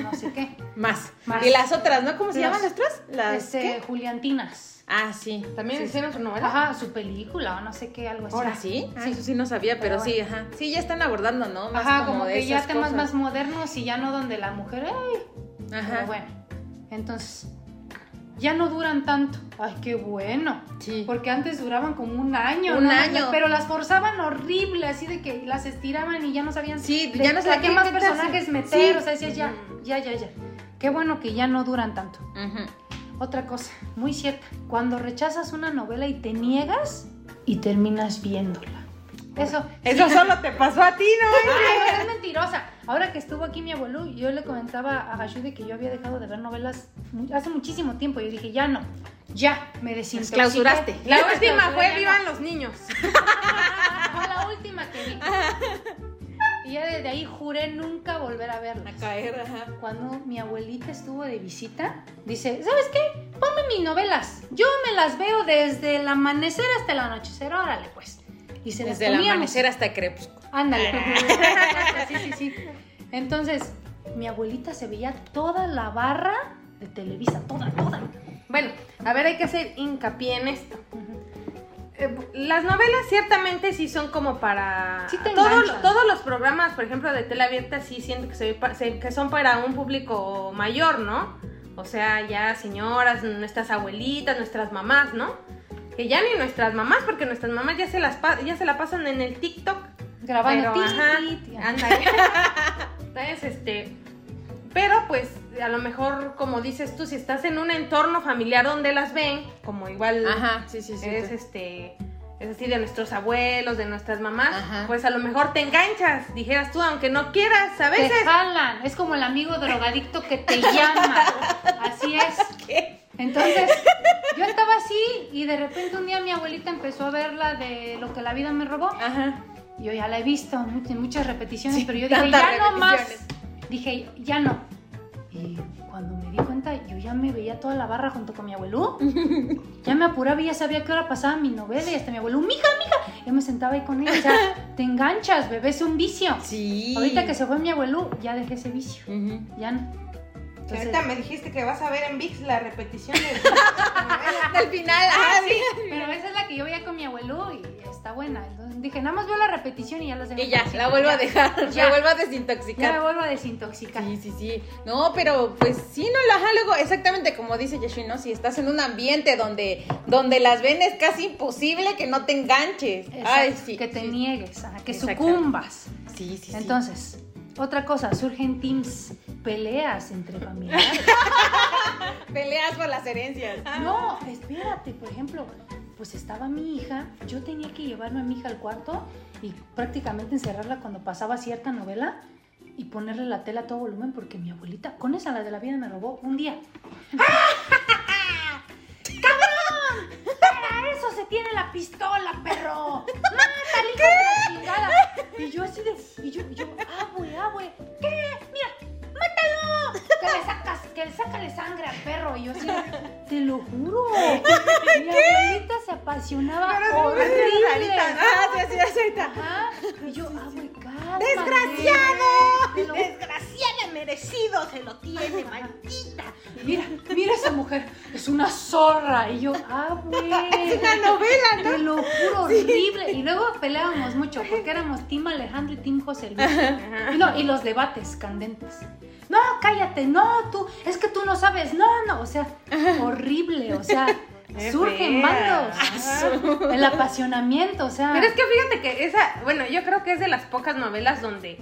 no sé qué. Más. Más. Y las otras, ¿no? ¿Cómo se Las- llaman las otras? Las este, ¿qué? Juliantinas. Ah, sí. ¿También hicieron su novela? Ajá, su película o no sé qué, algo así. Ahora sí. Ah, Sí. eso sí no sabía, pero, Pero sí, ajá. Sí, ya están abordando, ¿no? Más Ajá, como, de que ya temas cosas. más modernos y ya no donde la mujer, ay, Ajá. pero bueno. Entonces, ya no duran tanto. Ay, qué bueno. Sí. Porque antes duraban como un año. Un ¿no? año. Pero las forzaban horrible, así de que las estiraban y ya no sabían Sí, de- ya no sabían qué más meterse. personajes meter. Sí. O sea, decías ya, ya, ya, ya. Qué bueno que ya no duran tanto. Ujú. Otra cosa, muy cierta. Cuando rechazas una novela y te niegas y terminas viéndola. Eso, Eso solo te pasó a ti, ¿no? Ay, es mentirosa. Ahora que estuvo aquí mi abuelo, yo le comentaba a Gashu de que yo había dejado de ver novelas hace muchísimo tiempo. Yo dije, ya no, ya me desintoxiqué. clausuraste. La última fue Vivan no. los niños. Fue la última que vi. Y ya desde ahí juré nunca volver a verla. A caer, ajá. Cuando mi abuelita estuvo de visita, dice, ¿sabes qué? Ponme mis novelas. Yo me las veo desde el amanecer hasta el anochecer. Órale, pues. Y se las Desde el poníamos. amanecer hasta crepúsculo. Ándale. sí, sí, sí. Entonces, mi abuelita se veía toda la barra de Televisa, toda, toda. Bueno, a ver, hay que hacer hincapié en esto. Eh, las novelas ciertamente sí son como para Sí te Todo- enganchan. todos los programas por ejemplo de tele abierta sí siento se- que son para un público mayor no o sea ya señoras nuestras abuelitas nuestras mamás no que ya ni nuestras mamás porque nuestras mamás ya se las ya se la pasan en el TikTok Grabando. pero, ajá. Entonces, este, pero pues a lo mejor, como dices tú, si estás en un entorno familiar donde las ven, como igual Ajá, sí, sí, sí. es este, es así de nuestros abuelos, de nuestras mamás, Ajá. pues a lo mejor te enganchas, dijeras tú, aunque no quieras, a Te veces. jalan. Es como el amigo drogadicto que te llama. Así es. Entonces, yo estaba así y de repente un día mi abuelita empezó a ver la de lo que la vida me robó. Ajá. Yo ya la he visto en muchas repeticiones, Sí, pero yo dije, ya no más. Dije, ya no. Y cuando me di cuenta, yo ya me veía toda la barra junto con mi abuelo. Ya me apuraba y ya sabía qué hora pasaba mi novela y hasta mi abuelo, mija, mija. Yo me sentaba ahí con él. O sea, te enganchas, bebé, es un vicio. Sí. Ahorita que se fue mi abuelo, ya dejé ese vicio. Ya no. Entonces, Ahorita me dijiste que vas a ver en VIX la repetición de... Del final. ah, sí. Pero esa es la que yo veía con mi abuelo y está buena. Entonces dije, nada más veo la repetición y ya las dejo. Y ya, la vuelvo a dejar. Ya. La vuelvo a Ya me desintoxicar. vuelvo a desintoxicar. Sí, sí, sí. No, pero pues sí, no, ajá, luego, exactamente como dice Yashui, ¿no? Si estás en un ambiente donde, donde las ven es casi imposible que no te enganches. Exacto, Ay, sí. que te sí. niegues, ajá, que sucumbas. Sí, sí, sí. Entonces, otra cosa, surgen teams, peleas entre familiares. Peleas por las herencias. No, espérate, por ejemplo, pues estaba mi hija, yo tenía que llevarme a mi hija al cuarto y prácticamente encerrarla cuando pasaba cierta novela y ponerle la tela a todo volumen porque mi abuelita, con esa la de la vida me robó un día. se tiene la pistola, perro. ¡Mátale, hijo de la chingada! Y yo así de, y yo, y yo, abue, abue, ¿qué? Mira. Que le sacas, que le sácale sangre al perro. Y yo así, te lo juro. Mi abuelita se apasionaba horrible. Ah, sí, sí, sí, sí. Ajá. Y yo, ah, güey, cálmate. ¡Desgraciado! Lo- Desgraciada merecido se lo tiene, maldita. Mira, mira esa mujer, es una zorra. Y yo, ah, güey. Es una novela, ¿no? Te lo juro, horrible. Y luego peleábamos mucho porque éramos Team Alejandro y Team José Luis. Y, no, y los debates candentes. No, cállate, no, tú, es que tú no sabes, no, no, o sea, horrible, o sea, surgen bandos. El apasionamiento, o sea. Pero es que fíjate que esa, bueno, yo creo que es de las pocas novelas donde,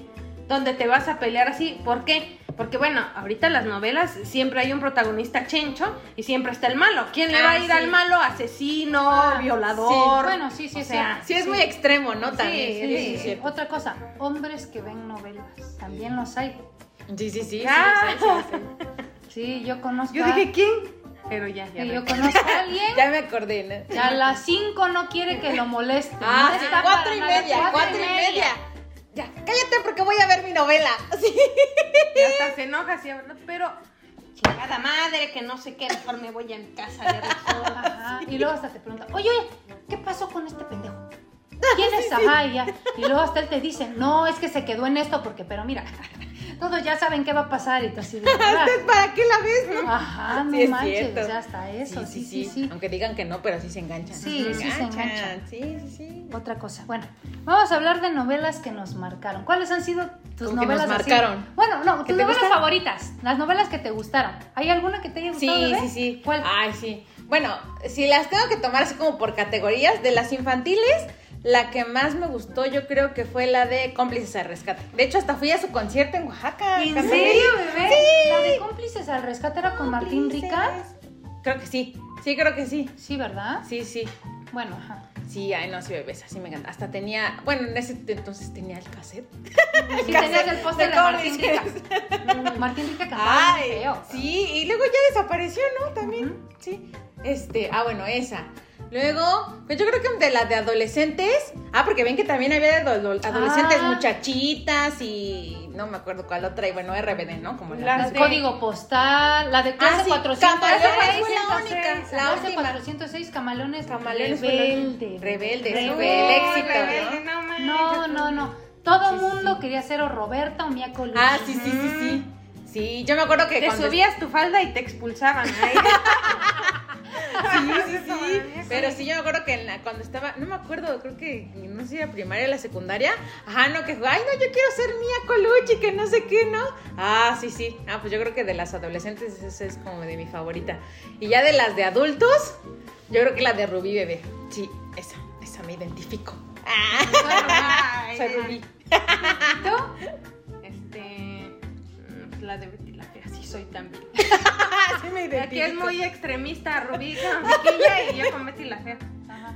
donde te vas a pelear así. ¿Por qué? Porque bueno, ahorita las novelas siempre hay un protagonista chencho y siempre está el malo. ¿Quién le va a Ah, ir sí. al malo? Asesino, Ah, violador. sí, bueno, sí, sí, o sí. sea, Sí, es muy extremo, ¿no? Sí, También. Sí. sí. Otra cosa, hombres que ven novelas, también los hay. Sí, sí, sí. sí, Ah. sí, sí, sí. Sí, yo conozco. Yo dije, ¿quién? Pero ya, ya. que yo conozco a alguien Ya me acordé, ¿no? que a las 5 no quiere que lo moleste. Ah, No sí, está cuatro y media, cuatro y media. Ya, cállate porque voy a ver mi novela. Sí. Y hasta se enoja así, ¿no? pero chingada madre, que no sé qué, mejor me voy a mi casa a verla sola. Y luego hasta te pregunta, oye, oye, ¿qué pasó con este pendejo? ¿Quién es? Ajá, y luego hasta él te dice, no, es que se quedó en esto porque, pero mira, todos ya saben qué va a pasar y tú así de. ¿Para qué la ves, no? Ajá, no Sí, es manches, cierto. o sea, hasta eso, sí, sí, sí. Aunque digan que no, pero sí se enganchan. Sí, sí se enganchan. Sí, sí, sí. Otra cosa. Bueno, vamos a hablar de novelas que nos marcaron. ¿Cuáles han sido tus Como que novelas nos así? marcaron. Bueno, no, ¿Que tus novelas gustan? favoritas. Las novelas que te gustaron. ¿Hay alguna que te haya gustado? Sí, sí, sí. ¿Cuál? Ay, sí. Bueno, si las tengo que tomar así como por categorías, de las infantiles, la que más me gustó yo creo que fue la de Cómplices al Rescate. De hecho, hasta fui a su concierto en Oaxaca. ¿En serio, bebé? Sí. ¿La de cómplices al rescate era con Martín Rica? Creo que sí. Sí, creo que sí. Sí, ¿verdad? Sí, sí. Bueno, ajá. Sí, ay, no, sí, bebés, así me encanta. Hasta tenía, bueno, en ese entonces tenía el cassette. Sí, tenías el póster de Martín Rica. cómplices. Martín Rica cantaba Ay, feo. sí, y luego ya desapareció, ¿no? También, sí. Este, ah, bueno, esa. Luego, pues yo creo que de las de adolescentes. Ah, porque ven que también había de ado- adolescentes Ah. muchachitas y no me acuerdo cuál otra. Y bueno, RBD, ¿no? Como la. El de- código postal, la de clase Ah, sí, 406. Camaleones fue la 406, única, la clase última. 406, Camaleones. Camaleones fue la- rebelde. Rebelde, Rebelde. el éxito, rebelde, ¿no? no. No, no, no. Todo Sí, sí, mundo sí. quería ser o Roberta o Mia Colucci. Ah, sí, sí, sí, sí. Sí, yo me acuerdo que Te cuando subías tu falda y te expulsaban. Ahí. Sí, sí, sí. Pero sí, yo me acuerdo que en la- cuando estaba, no me acuerdo, creo que no sé si era primaria o la secundaria. Ajá, no, que ay, no, yo quiero ser Mía Colucci, que no sé qué, ¿no? Ah, sí, sí. Ah, pues yo creo que de las adolescentes esa es como de mi favorita. Y ya de las de adultos, yo creo que la de Rubí Bebé. Sí, esa, esa me identifico. Ah, soy Rubí. ¿Tú? Este. La de Soy también. sí me Aquí es identifico. muy extremista, Rubí y yo con Betty la Fea. Ajá.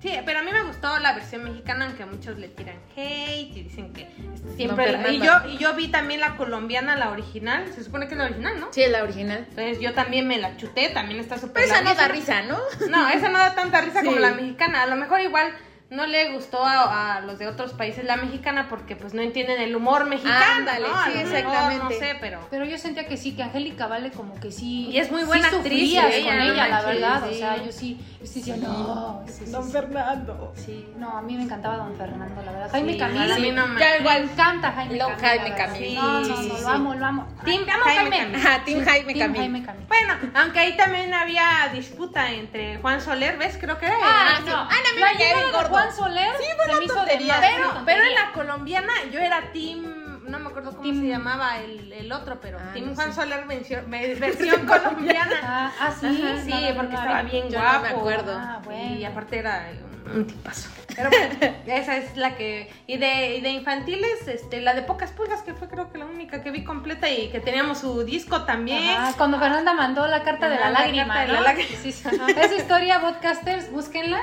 Sí, pero a mí me gustó la versión mexicana, aunque muchos le tiran hate y dicen que siempre. Fernanda. y yo y yo vi también la colombiana, la original. Se supone que es la original, ¿no? Sí, es la original. Entonces yo también me la chuté, también está súper Pero esa no da risa, ¿no? No, esa no da tanta risa Sí. como la mexicana. A lo mejor igual no le gustó a, a los de otros países la mexicana porque pues no entienden el humor mexicano. Ándale, sí, mejor, exactamente. No sé, pero. Pero yo sentía que sí, que Angélica Vale como que sí. Y es muy sí buena actriz, sufrías ella, con no ella, la manches, verdad. sí. O sea, yo sí, yo sí decía, no. sí, sí, sí. Fernando. Sí, no, a mí me encantaba Don Fernando, la verdad. Jaime Sí, Camil. a mí no me- Ya Me encanta Jaime Camil. Jaime. Camil. No, no, Sí, no, sí, lo sí. amo, lo amo. Team Jaime Jaime. Camil. Ajá, Team Jaime Camil. Bueno, aunque ahí también había disputa entre Juan Soler, ¿ves? Creo que era. Ah, sí. no. Ah, no, a mí la me de. Juan Soler Sí, se me hizo tontería. demasiada Pero, pero en la colombiana yo era Team, no me acuerdo cómo Team- se llamaba el, el otro, pero Ah, no Juan sé. Soler versión, me- versión colombiana. Ah, ah, sí. Ajá, sí, No, no, no, porque estaba bien guapo. me acuerdo. Ah, bueno. Y aparte era un, un tipazo. Pero bueno, esa es la que. Y de, y de infantiles, este, la de pocas pulgas, que fue creo que la única que vi completa y que teníamos su disco también. Ajá, cuando Fernanda mandó la carta de la la lágrima, de la lágrima. Sí, sí. Esa historia, podcasters, búsquenla.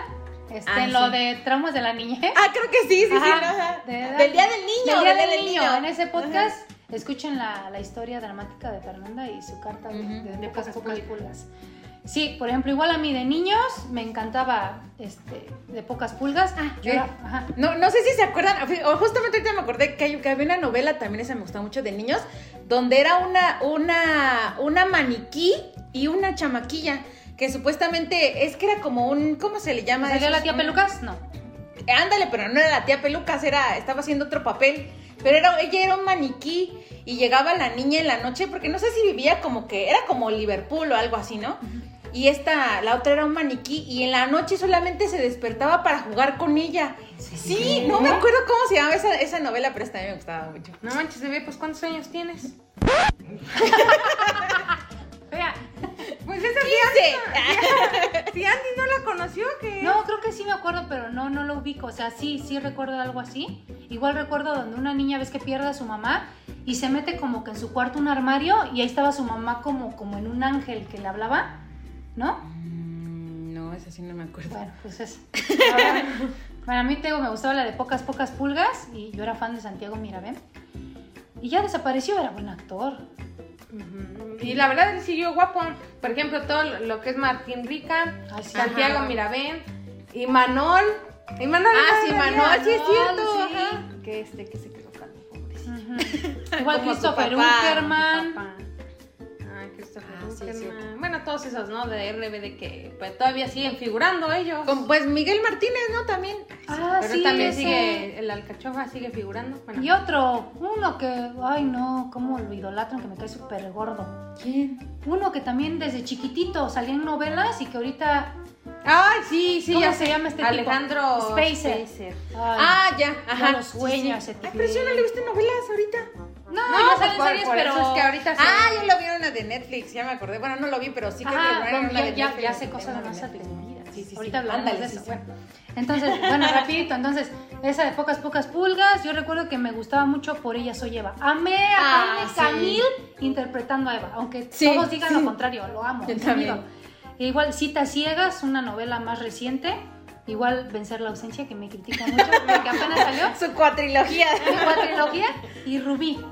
Este, Ah, en lo sí. de traumas de la niñez. Ah, creo que sí, sí, sí. Ajá, ajá. de- Del día del niño. Del día del niño. En ese podcast, escuchen la, la historia dramática de Fernanda y su carta de, de De pocas, pocas pocas pulgas. Sí, por ejemplo, igual a mí de niños me encantaba este, de pocas pulgas. Yo eh. era- ajá. No, no sé si se acuerdan, o justamente ahorita me acordé que, hay- que había una novela, también esa me gustaba mucho de niños, donde era una, una, una maniquí y una chamaquilla, que supuestamente es que era como un, ¿cómo se le llama? ¿Salió la tía Pelucas? No. Ándale, pero no era la tía Pelucas, era, estaba haciendo otro papel. Pero era, ella era un maniquí y llegaba la niña en la noche, porque no sé si vivía como que, era como Liverpool o algo así, ¿no? Y esta, la otra era un maniquí y en la noche solamente se despertaba para jugar con ella. Sí, no me acuerdo cómo se llamaba esa, esa novela, pero esta también me gustaba mucho. No manches, bebé, pues ¿cuántos años tienes? Vea. Pues esa sí, 15. si Andy no la conoció, que No, creo que sí me acuerdo, pero no, no lo ubico. O sea, sí, sí recuerdo algo así. Igual recuerdo donde una niña ves que pierde a su mamá y se mete como que en su cuarto un armario y ahí estaba su mamá como, como en un ángel que le hablaba, ¿no? Mm, No, esa sí no me acuerdo. Bueno, pues es. Ahora, Para mí, te digo, me gustaba la de pocas, pocas pulgas y yo era fan de Santiago Mirabén. Y ya desapareció, era buen actor. Y la verdad él siguió guapo. Por ejemplo, todo lo- que es Martín Rica, Ay, sí. Santiago Ajá. Mirabén y Manol. Y Manol Ah, sí, Manol, sí es cierto, Sí, ajá. Que este, que se quedó calvo, pobrecito. Igual Christopher. Uckerman. Todos esos, ¿no? De RBD que pues, todavía siguen figurando ellos. Con- pues Miguel Martínez, ¿no? También. Ah, Pero sí, también ese. sigue, el alcachofa sigue figurando. Bueno, Y otro, uno que, ay no, cómo lo idolatran, que me cae súper gordo. ¿Quién? Uno que también desde chiquitito salía en novelas y que ahorita, Ay, sí, sí, ¿Cómo ya se sé. llama este tipo? Alejandro Spacer. Spacer. ay, Ah, ya, ajá. no lo sueño Sí, sí. ese tipo. Ay, pero si no le viste novelas ahorita. No, No, pues salen por- series, por pero... eso es que ahorita sí. Ah, yo lo vi en una de Netflix, ya me acordé. Bueno, no lo vi, pero sí que Ajá, bueno, una ya, de Netflix, ya sé cosas más atribuidas. Sí, sí, sí. Ahorita hablamos Ándale, de eso. Bueno, entonces, bueno, rapidito. Entonces, esa de pocas, pocas pulgas, yo recuerdo que me gustaba mucho Por ella soy Eva. Amé a Ah, Jaime sí. Camil interpretando a Eva, aunque todos digan lo contrario, lo amo. Yo es también. amigo. E igual, Citas Ciegas, una novela más reciente. Igual, Vencer la ausencia, que me critican mucho, porque apenas salió. Su cuatrilogía. Mi cuatrilogía y Rubí.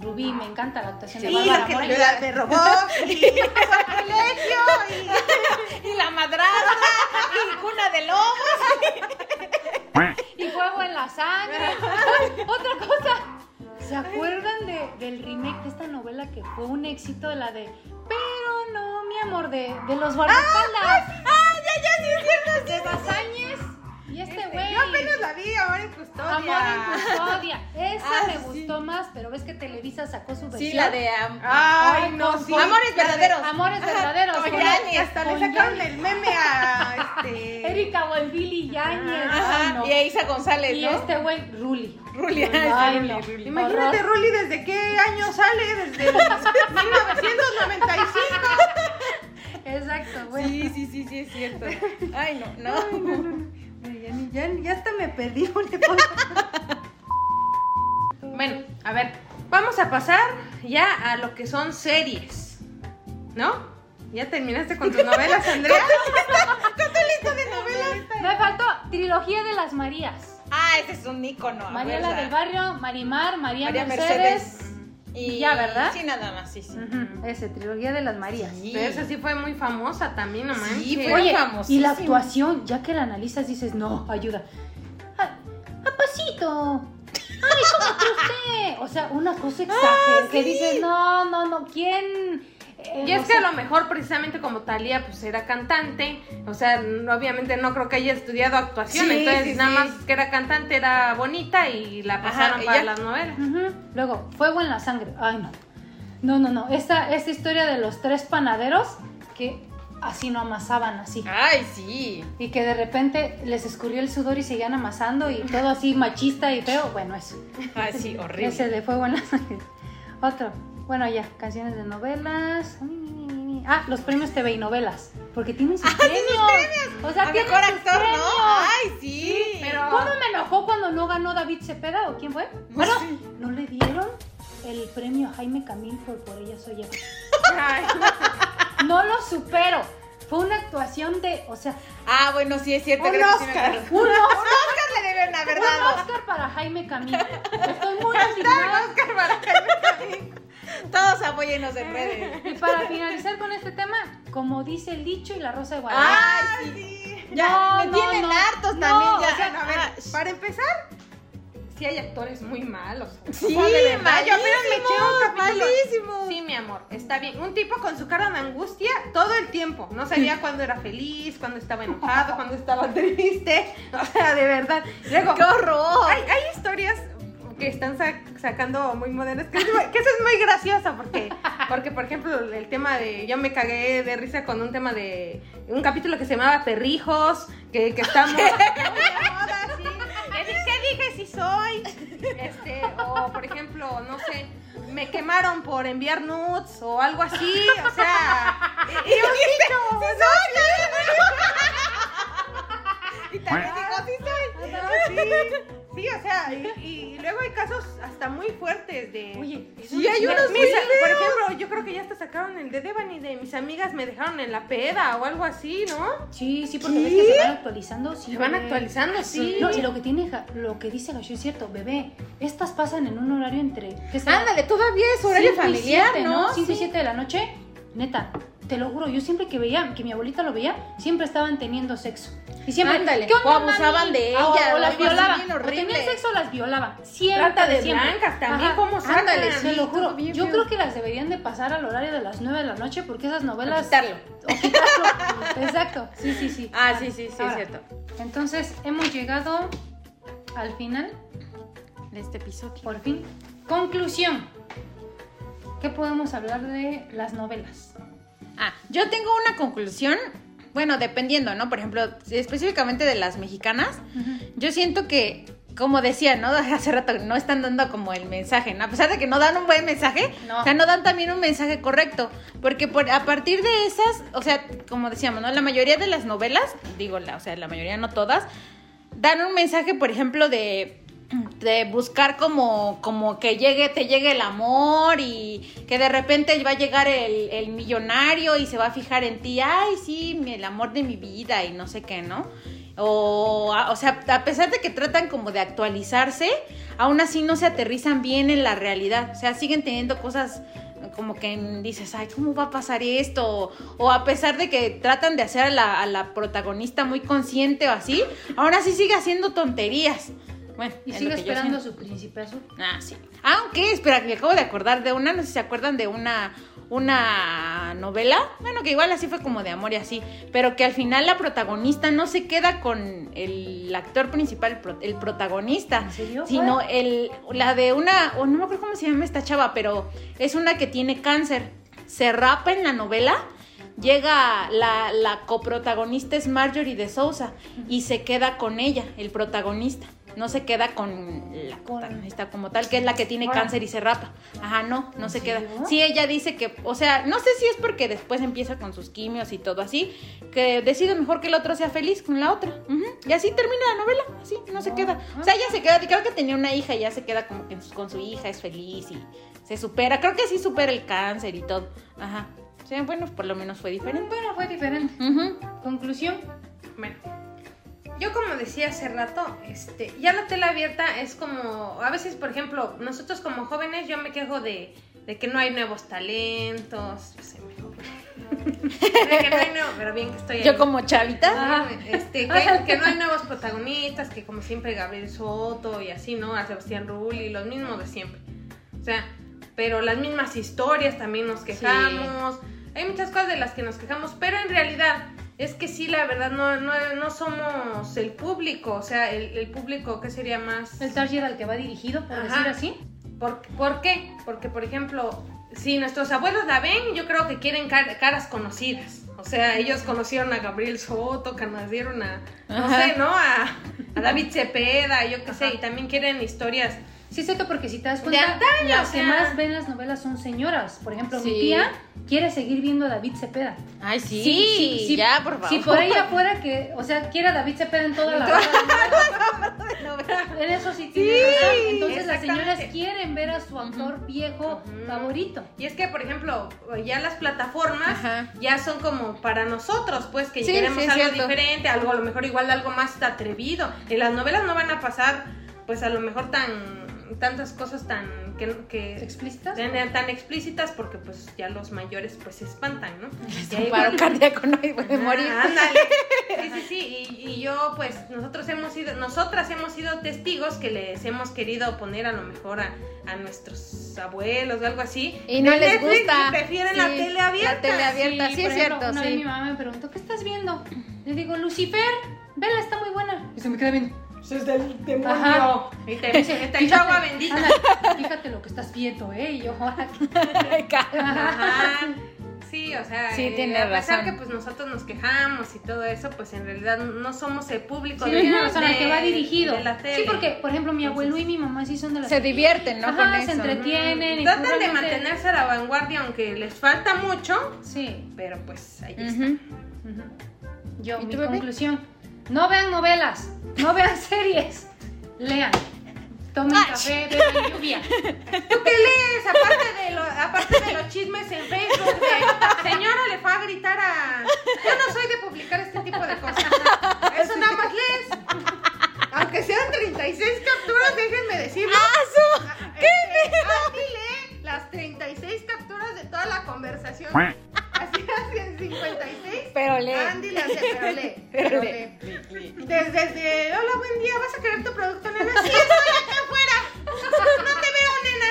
Rubí, me encanta la actuación de Bárbara la que Mori. la- me robó. Y colegio. Y, y la madrastra. Y cuna de lobos. Y fuego en la sangre. Otra cosa. ¿Se acuerdan de, del remake de esta novela que fue un éxito de la de Pero no, mi amor, de, de los guardaespaldas? ¡Ah, ya, ya, sí es cierto! De Basáñez y este güey. Yo apenas la vi, Amor en Custodia. Amor en custodia. Esa Ah, me sí. gustó más, pero ves que Televisa sacó su versión. Sí, la de... am- Ay, no, con- sí. Amores verdaderos. Amores verdaderos. Con con- Yáñez, Hasta le sacaron Yáñez. el meme a este. Erika Buenfili Yáñez. Ajá, Ay, no. y a Isa González, Y ¿no? este güey, Ruli. Ruli, Ay, ay, no. Ruli. Imagínate, Horror. Ruli, ¿desde qué año sale? Desde el 1995. Exacto, güey. Sí, sí, sí, sí, es cierto. Ay, no, no. Ni- ya, ya hasta me perdí. Bueno, a ver, vamos a pasar ya a lo que son series. ¿No? ¿Ya terminaste con tus novelas, Andrea? Me faltó trilogía de las Marías. Ah, ese es un ícono. a María la del barrio, Marimar, María, María Mercedes, Mercedes. Y Ya, ¿verdad? Sí, nada más, sí, sí. Ujú, Ese, Trilogía de las Marías. Sí. Pero esa sí fue muy famosa también, no manches. Sí, fue- Oye, y la actuación, ya que la analizas, dices, no, ayuda. Ah, ¡Papacito! ¡Ay, cómo que usted! O sea, una cosa exagerada, que dices, no, no, no, ¿quién? Eh, Y es o que a lo mejor precisamente como Talía pues era cantante, o sea, no- obviamente no creo que haya estudiado actuación, Sí, entonces sí, nada sí. más que era cantante era bonita y la pasaron y para ya. las novelas. Ujú. Luego, Fuego en la Sangre. Ay, no. No, no, no. Esta, esta historia de los tres panaderos que así no amasaban así. Ay, sí. Y que de repente les escurrió el sudor y seguían amasando y todo así machista y feo. Bueno, eso. Ay, sí, horrible. Ese de Fuego en la Sangre. Otro. Bueno, ya. Canciones de novelas. Ah, los premios TV y novelas. Porque tienen sus premios. O sea, A tienen mejor sus actor, premios. ¿no? Ay, sí. pero- ¿Cómo me enojó cuando no ganó David Cepeda o quién fue? Bueno, Sí. ¿no le dieron el premio a Jaime Camil por Por ella soy yo? Ay, No lo supero. Fue una actuación de, o sea, Ah, bueno, sí, es cierto. Un creo que sí me Oscar. un Un Oscar, Oscar le deben haber un dado. Oscar para Jaime Camil. Estoy muy indignada. Todos apóyennos en redes. Y para finalizar con este tema, como dice el dicho y la rosa de Guadalupe. Ay, sí. Ya, No, me no, tienen no. hartos No, también. Ya. o sea, a ver, Ah, para empezar, sí hay actores muy malos. Sí, O sea, de verdad, yo me malísimos. Sí, mi amor, está bien. Un tipo con su cara de angustia todo el tiempo. No sabía cuándo era feliz, cuándo estaba enojado, cuándo estaba triste. O sea, de verdad. Luego, ¡Qué horror! hay, hay historias que están sac- sacando muy modernas, que, es muy- que eso es muy gracioso, porque, porque, por ejemplo, el tema de, yo me cagué de risa con un tema de, un capítulo que se llamaba Perrijos, que, que estamos muy moda, sí. ¿Qué, di- qué dije si soy? Este, o por ejemplo, no sé, me quemaron por enviar nudes o algo así, o sea, y, y un dicho, Y también digo, sí soy. Sí, sí, o sea, y, y luego hay casos hasta muy fuertes de... Oye, Sí, hay unos mis-. Por ejemplo, yo creo que ya hasta sacaron el de Devani de mis amigas me dejaron en la peda o algo así, ¿no? Sí, sí, porque ves que se van actualizando. Sí, Se van bebé. actualizando, sí. No, y lo que tiene, lo que dice Gashu es cierto, bebé. Estas pasan en un horario entre. Ándale, todavía es horario y familiar, ¿no? 5 y Sí. 7 de la noche. Neta, te lo juro, yo siempre que veía, que mi abuelita lo veía, siempre estaban teniendo sexo. Y siempre, Ándale, ¿qué onda, o abusaban mami? de o- ella, O, o las violaban. O tenían sexo o las violaban. Siempre. Trata de siempre. blancas también, Ajá. ¿cómo sacan? Ándale, Te sí. lo juro, bien yo creo que las deberían de pasar al horario de las 9 de la noche porque esas novelas... quitarlo. O quitarlo. Exacto, sí, sí, sí. Ah, sí, sí, sí, es cierto. Entonces, hemos llegado al final, De este episodio. por fin. Conclusión. ¿Qué podemos hablar de las novelas? Ah, yo tengo una conclusión. Bueno, dependiendo, ¿no? Por ejemplo, específicamente de las mexicanas, yo siento que, como decía, ¿no? Hace rato no están dando como el mensaje, ¿no? A pesar de que no dan un buen mensaje, No. o sea, no dan también un mensaje correcto. Porque por, a partir de esas, o sea, como decíamos, ¿no? La mayoría de las novelas, digo, la, o sea, la mayoría no todas, dan un mensaje, por ejemplo, de de buscar como, como que llegue, te llegue el amor y que de repente va a llegar el, millonario y se va a fijar en ti, ay, sí, el amor de mi vida y no sé qué, ¿no? O, o sea, a pesar de que tratan como de actualizarse, aún así no se aterrizan bien en la realidad, o sea, siguen teniendo cosas como que dices, ay, ¿cómo va a pasar esto? O a pesar de que tratan de hacer a la, la protagonista muy consciente o así, aún así sigue haciendo tonterías. Bueno, Y sigue esperando siento. su príncipe azul. Ah, sí. Aunque, espera, que me acabo de acordar de una, no sé si se acuerdan de una, una novela, bueno, que igual así fue como de amor y así, pero que al final la protagonista no se queda con el actor principal, el protagonista, ¿En serio? sino el, la de una, o no me acuerdo cómo se llama esta chava, pero es una que tiene cáncer, se rapa en la novela. Llega la, la coprotagonista es Marjorie de Sousa y se queda con ella, el protagonista. No se queda con la protagonista como tal, que es la que tiene cáncer y se rapa. Ajá, no, no ¿En se queda. Sí, ella dice que, o sea, no sé si es porque después empieza con sus quimios y todo así, que decide mejor que el otro sea feliz con la otra. Y así termina la novela, así, no se Ah, queda. O sea, ella se queda, creo que tenía una hija y ya se queda como que con su hija, es feliz y se supera. Creo que sí supera el cáncer y todo. Ajá. O sea, bueno, por lo menos fue diferente. Bueno, fue diferente. Ujú. Conclusión. Bueno, Yo como decía hace rato, este, ya la tela abierta es como, a veces, por ejemplo, nosotros como jóvenes, yo me quejo de, de que no hay nuevos talentos, yo muy joven. De que no hay nuevo- pero bien que estoy ahí. Yo como chavita. Ajá, este, que, que no hay nuevos protagonistas, que como siempre Gabriel Soto y así, ¿no? A Sebastián Rulli, los mismos de siempre. O sea, pero las mismas historias también nos quejamos. Hay muchas cosas de las que nos quejamos, pero en realidad es que sí, la verdad, no, no, no somos el público. O sea, el, el público, ¿qué sería más? El target al que va dirigido, por Ajá. decir así. ¿Por, por qué? Porque, por ejemplo, si nuestros abuelos la ven, yo creo que quieren car- caras conocidas. O sea, ellos conocieron a Gabriel Soto, conocieron a, no Ajá. sé, ¿no? A, a David Cepeda, yo qué sé, y también quieren historias. Sí, sé que porque si te das De cuenta, antaño, las o que más ven las novelas son señoras. Por ejemplo, mi Sí. tía quiere seguir viendo a David Cepeda. Ay, sí, ya, por favor. Si por ella fuera que, o sea, quiere a David Cepeda en toda la En eso sí tiene razón. Entonces las señoras quieren ver a su actor viejo Ujú. favorito. Y es que, por ejemplo, ya las plataformas Ajá. ya son como para nosotros, pues, que Sí, queremos sí, es algo cierto. diferente, algo a lo mejor igual algo más atrevido. En las novelas no van a pasar, pues, a lo mejor tan tantas cosas tan que, que ¿Explícitas? tan, tan explícitas porque pues ya los mayores pues se espantan, ¿no? Y ahí Un paro cardíaco no puede Ah, morir. ándale. Sí, sí, sí. Y, y yo, pues, nosotros hemos sido, nosotras hemos sido testigos que les hemos querido poner a lo mejor a, a nuestros abuelos o algo así. Y no les Netflix gusta. Y prefieren la Sí, tele abierta. La tele abierta, sí, por es ejemplo, cierto, Una vez mi sí. mamá me preguntó, ¿qué estás viendo? Le digo, Lucifer, vela, está muy buena. Y se me queda viendo. Eso es del demonio. Ajá. Y te dice, te echó agua bendita. Ana, fíjate lo que estás viendo, ¿eh? Y yo, ahora Ajá. Sí, o sea, Sí, eh, tiene a pesar razón. que pues nosotros nos quejamos y todo eso, pues en realidad no somos el público Sí, de, no, sea, al que va de- dirigido. de la tele. Sí, porque, por ejemplo, mi abuelo y mi mamá sí son de las Se divierten, ¿no? Ajá, Con se eso. entretienen. y Tratan de mantenerse a la vanguardia, aunque les falta mucho, Sí. pero pues ahí Ujú. está. Ujú. Yo, ¿Y mi conclusión. No vean novelas, no vean series. Lean. Tomen Ay. café, beban lluvia. ¿Tú qué lees? Aparte de, lo- aparte de los chismes en Facebook, de señora le fue a gritar a... Yo no soy de publicar este tipo de cosas. Eso nada más lees. Aunque sean 36 capturas, déjenme decirlo. ¡Ah, ¿Qué? Andy lee las 36 capturas de toda la conversación. Así hacen 56. Pero lee. Andy le hace, pero lee. Pero Pero lee. lee. Desde, desde, hola, buen día, ¿vas a querer tu producto, nena? Sí, estoy acá afuera. No te veo, nena.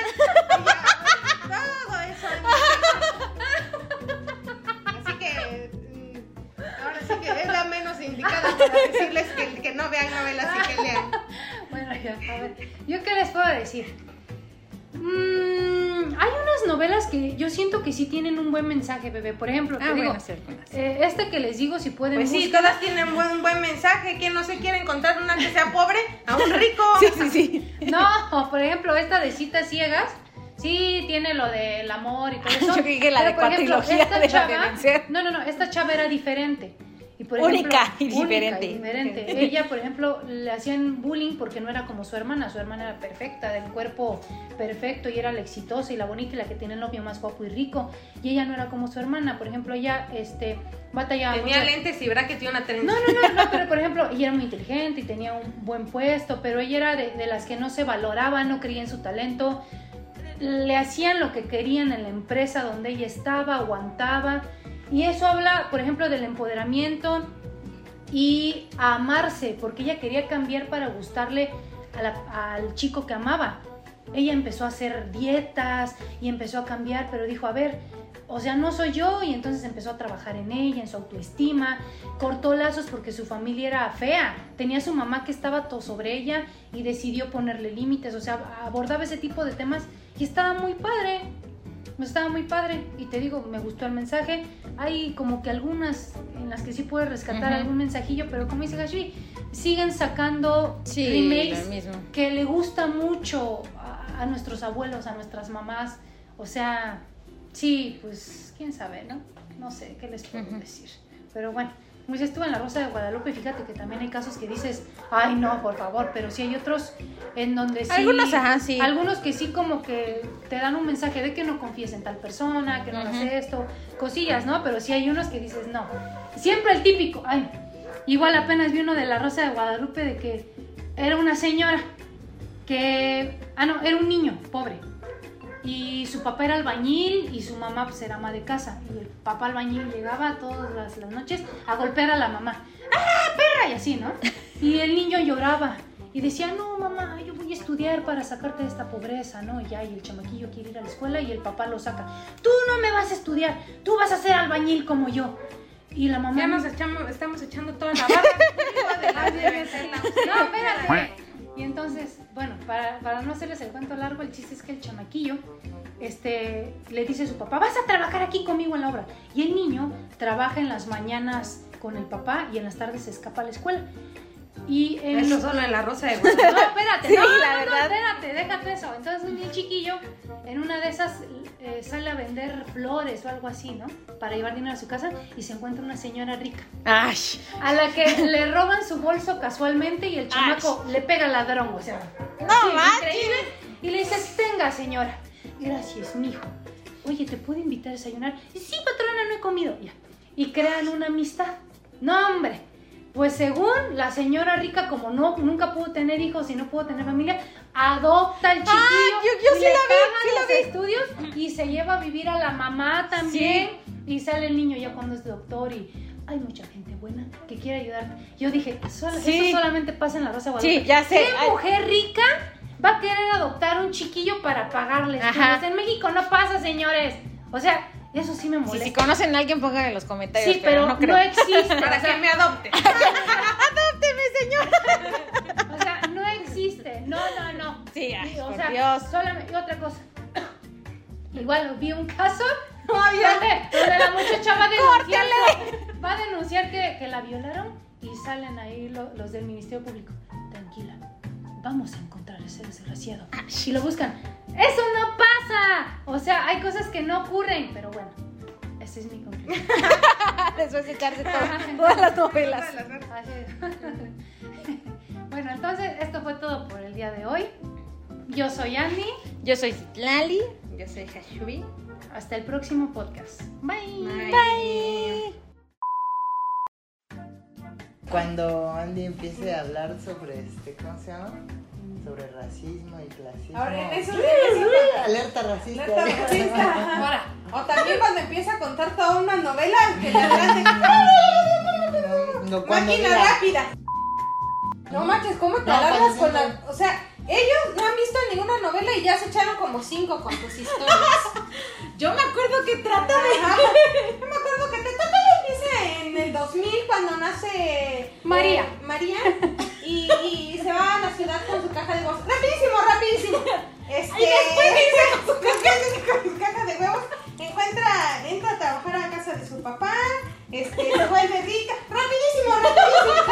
Y ya, todo eso. Así que, mm, ahora sí que es la menos indicada para decirles que, que no vean novelas y que lean. Bueno, ya, a ver. ¿Yo qué les puedo decir? Mm, hay unas novelas que yo siento que sí tienen un buen mensaje, bebé. Por ejemplo, Ah, bueno, sí, eh, este que les digo, si pueden. Pues sí, busquen- todas tienen un buen mensaje. ¿Quién no se quiere encontrar una que sea pobre a un rico? Sí, sí, sí. No, por ejemplo, esta de citas ciegas. Sí, tiene lo del amor y todo eso. Yo que la Pero, de por ejemplo, esta de chava-. No, no, no, esta chava era diferente. Y por Única ejemplo, y única diferente. y diferente. Ella, por ejemplo, le hacían bullying porque no era como su hermana. Su hermana era perfecta, del cuerpo perfecto y era la exitosa y la bonita y la que tiene el novio más guapo y rico. Y ella no era como su hermana. Por ejemplo, ella este, batallaba Tenía mucho. lentes y bracket y una trenza. No, no, no, no, pero por ejemplo, ella era muy inteligente y tenía un buen puesto, pero ella era de, de las que no se valoraba, no creía en su talento, le hacían lo que querían en la empresa donde ella estaba, aguantaba. Y eso habla, por ejemplo, del empoderamiento y amarse, porque ella quería cambiar para gustarle al chico que amaba. Ella empezó a hacer dietas y empezó a cambiar, pero dijo, a ver, o sea, no soy yo, y entonces empezó a trabajar en ella, en su autoestima, cortó lazos porque su familia era fea, tenía su mamá que estaba todo sobre ella y decidió ponerle límites, o sea, abordaba ese tipo de temas y estaba muy padre, estaba muy padre, y te digo, me gustó el mensaje, hay como que algunas en las que sí puedes rescatar algún mensajillo, pero como dice Gashi, siguen sacando Sí, remakes mismo. que le gusta mucho a, a nuestros abuelos, a nuestras mamás. O sea, sí, pues quién sabe, ¿no? No sé qué les puedo decir. Pero bueno, como dices tú en La Rosa de Guadalupe, fíjate que también hay casos que dices, ay no, por favor, pero sí hay otros en donde sí. Algunos, ajá, sí. Algunos que sí como que te dan un mensaje de que no confíes en tal persona, que no hagas Ujú. esto, cosillas, ¿no? Pero sí hay unos que dices, no. Siempre el típico, ay, Igual apenas vi uno de la Rosa de Guadalupe de que era una señora que, ah no, era un niño pobre. Y su papá era albañil y su mamá pues era ama de casa. Y el papá albañil llegaba todas las, las noches a golpear a la mamá. ¡Ah, perra! Y así, ¿no? Y el niño lloraba. Y decía, no, mamá, yo voy a estudiar para sacarte de esta pobreza, ¿no? Y ya, y el chamaquillo quiere ir a la escuela y el papá lo saca. Tú no me vas a estudiar, tú vas a ser albañil como yo. Y la mamá... Ya nos echamos, estamos echando toda la barra. de la. No, espérate. Para no hacerles el cuento largo, el chiste es que el chamaquillo este, le dice a su papá, vas a trabajar aquí conmigo en la obra. Y el niño trabaja en las mañanas con el papá y en las tardes se escapa a la escuela. Y en Eso solo en la rosa de no, Guadalupe. espérate, Sí, no, la no, no, verdad. espérate, déjate eso. Entonces un chiquillo, en una de esas, eh, sale a vender flores o algo así, ¿no? Para llevar dinero a su casa y se encuentra una señora rica. Ay, A la que le roban su bolso casualmente y el chamaco le pega al ladrón, o sea. así, increíble. Y le dices, tenga señora. Gracias, mijo. Oye, ¿te puedo invitar a desayunar? Sí, patrona, no he comido. Ya. Y crean una amistad. No, hombre. Pues según la señora rica, como no nunca pudo tener hijos y no pudo tener familia, adopta al chiquillo. Ah, yo- yo y sí le la vi, sí la los vi. estudios y se lleva a vivir a la mamá también. Y sale el niño ya cuando es doctor y hay mucha gente buena que quiere ayudarte. Yo dije, "Sol- Sí. eso solamente pasa en la Rosa Guadalupe. Sí, ya sé. ¿Qué Ay. mujer rica va a querer adoptar un chiquillo para pagarle Ajá. estudios? En México no pasa, señores. O sea, eso sí me molesta. si conocen a alguien, pónganlo en los comentarios. Sí, pero, no no, creo. existe. Para o sea, que me adopte. ¡Adópteme, señor! O sea, no existe. No, no, no. Sí, ay, o por sea, Dios. solamente y otra cosa. Igual vi un caso donde, donde la muchacha va a denunciar, va a denunciar que, que la violaron y salen ahí lo- los del Ministerio Público. Tranquila, vamos a encontrar a ese desgraciado. Y lo buscan. ¡Eso no pasa! O sea, hay cosas que no ocurren, pero bueno, esa es mi conclusión. Después de echarse todo- todas las novelas. Bueno, entonces esto fue todo por el día de hoy. Yo soy Andy. Yo soy Citlali. Yo soy Hashubi. Hasta el próximo podcast. Bye. Bye. Cuando Andy empiece a hablar sobre este, ¿cómo se llama? Sobre racismo y clasismo. Ahora, en eso- en eso- Alerta racista. Alerta racista. Ahora. O también cuando empieza a contar toda una novela que le atrás de No, máquina diga- rápida. No manches, ¿cómo te No, alargas con la.? O sea, ellos no han visto ninguna novela y ya se echaron como cinco con tus historias. Yo me acuerdo que trata de. Ajá. Yo me acuerdo que te total empieza en el 2000 cuando nace María. eh, María y, y se va a la ciudad con su caja de huevos. Rapidísimo, rapidísimo. Este, y después con su caja de huevos encuentra, entra a trabajar a casa de su papá, este, se vuelve rica, rapidísimo, rapidísimo.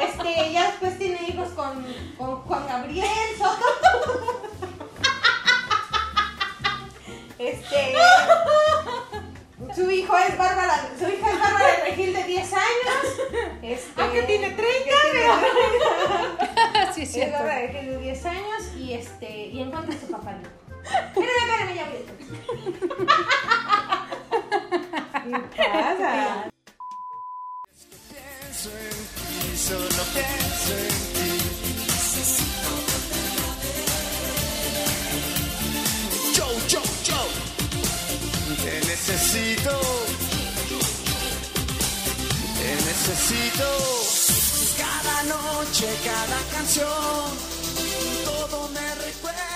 Este, ya después tiene hijos con, con Juan Gabriel Soto. Este, su hijo es Bárbara, su hija es Bárbara Regil de 10 años. Este, Ah, que tiene 30, que tiene- Sí, es es cierto. Bárbara Regil de 10 años y este, y encuentra a su papá. Espérame, espérame, ya voy. ¿Qué pasa? Pienso en ti, solo pienso en ti. Necesito. Te necesito. Cada noche, cada canción. Todo me recuerda.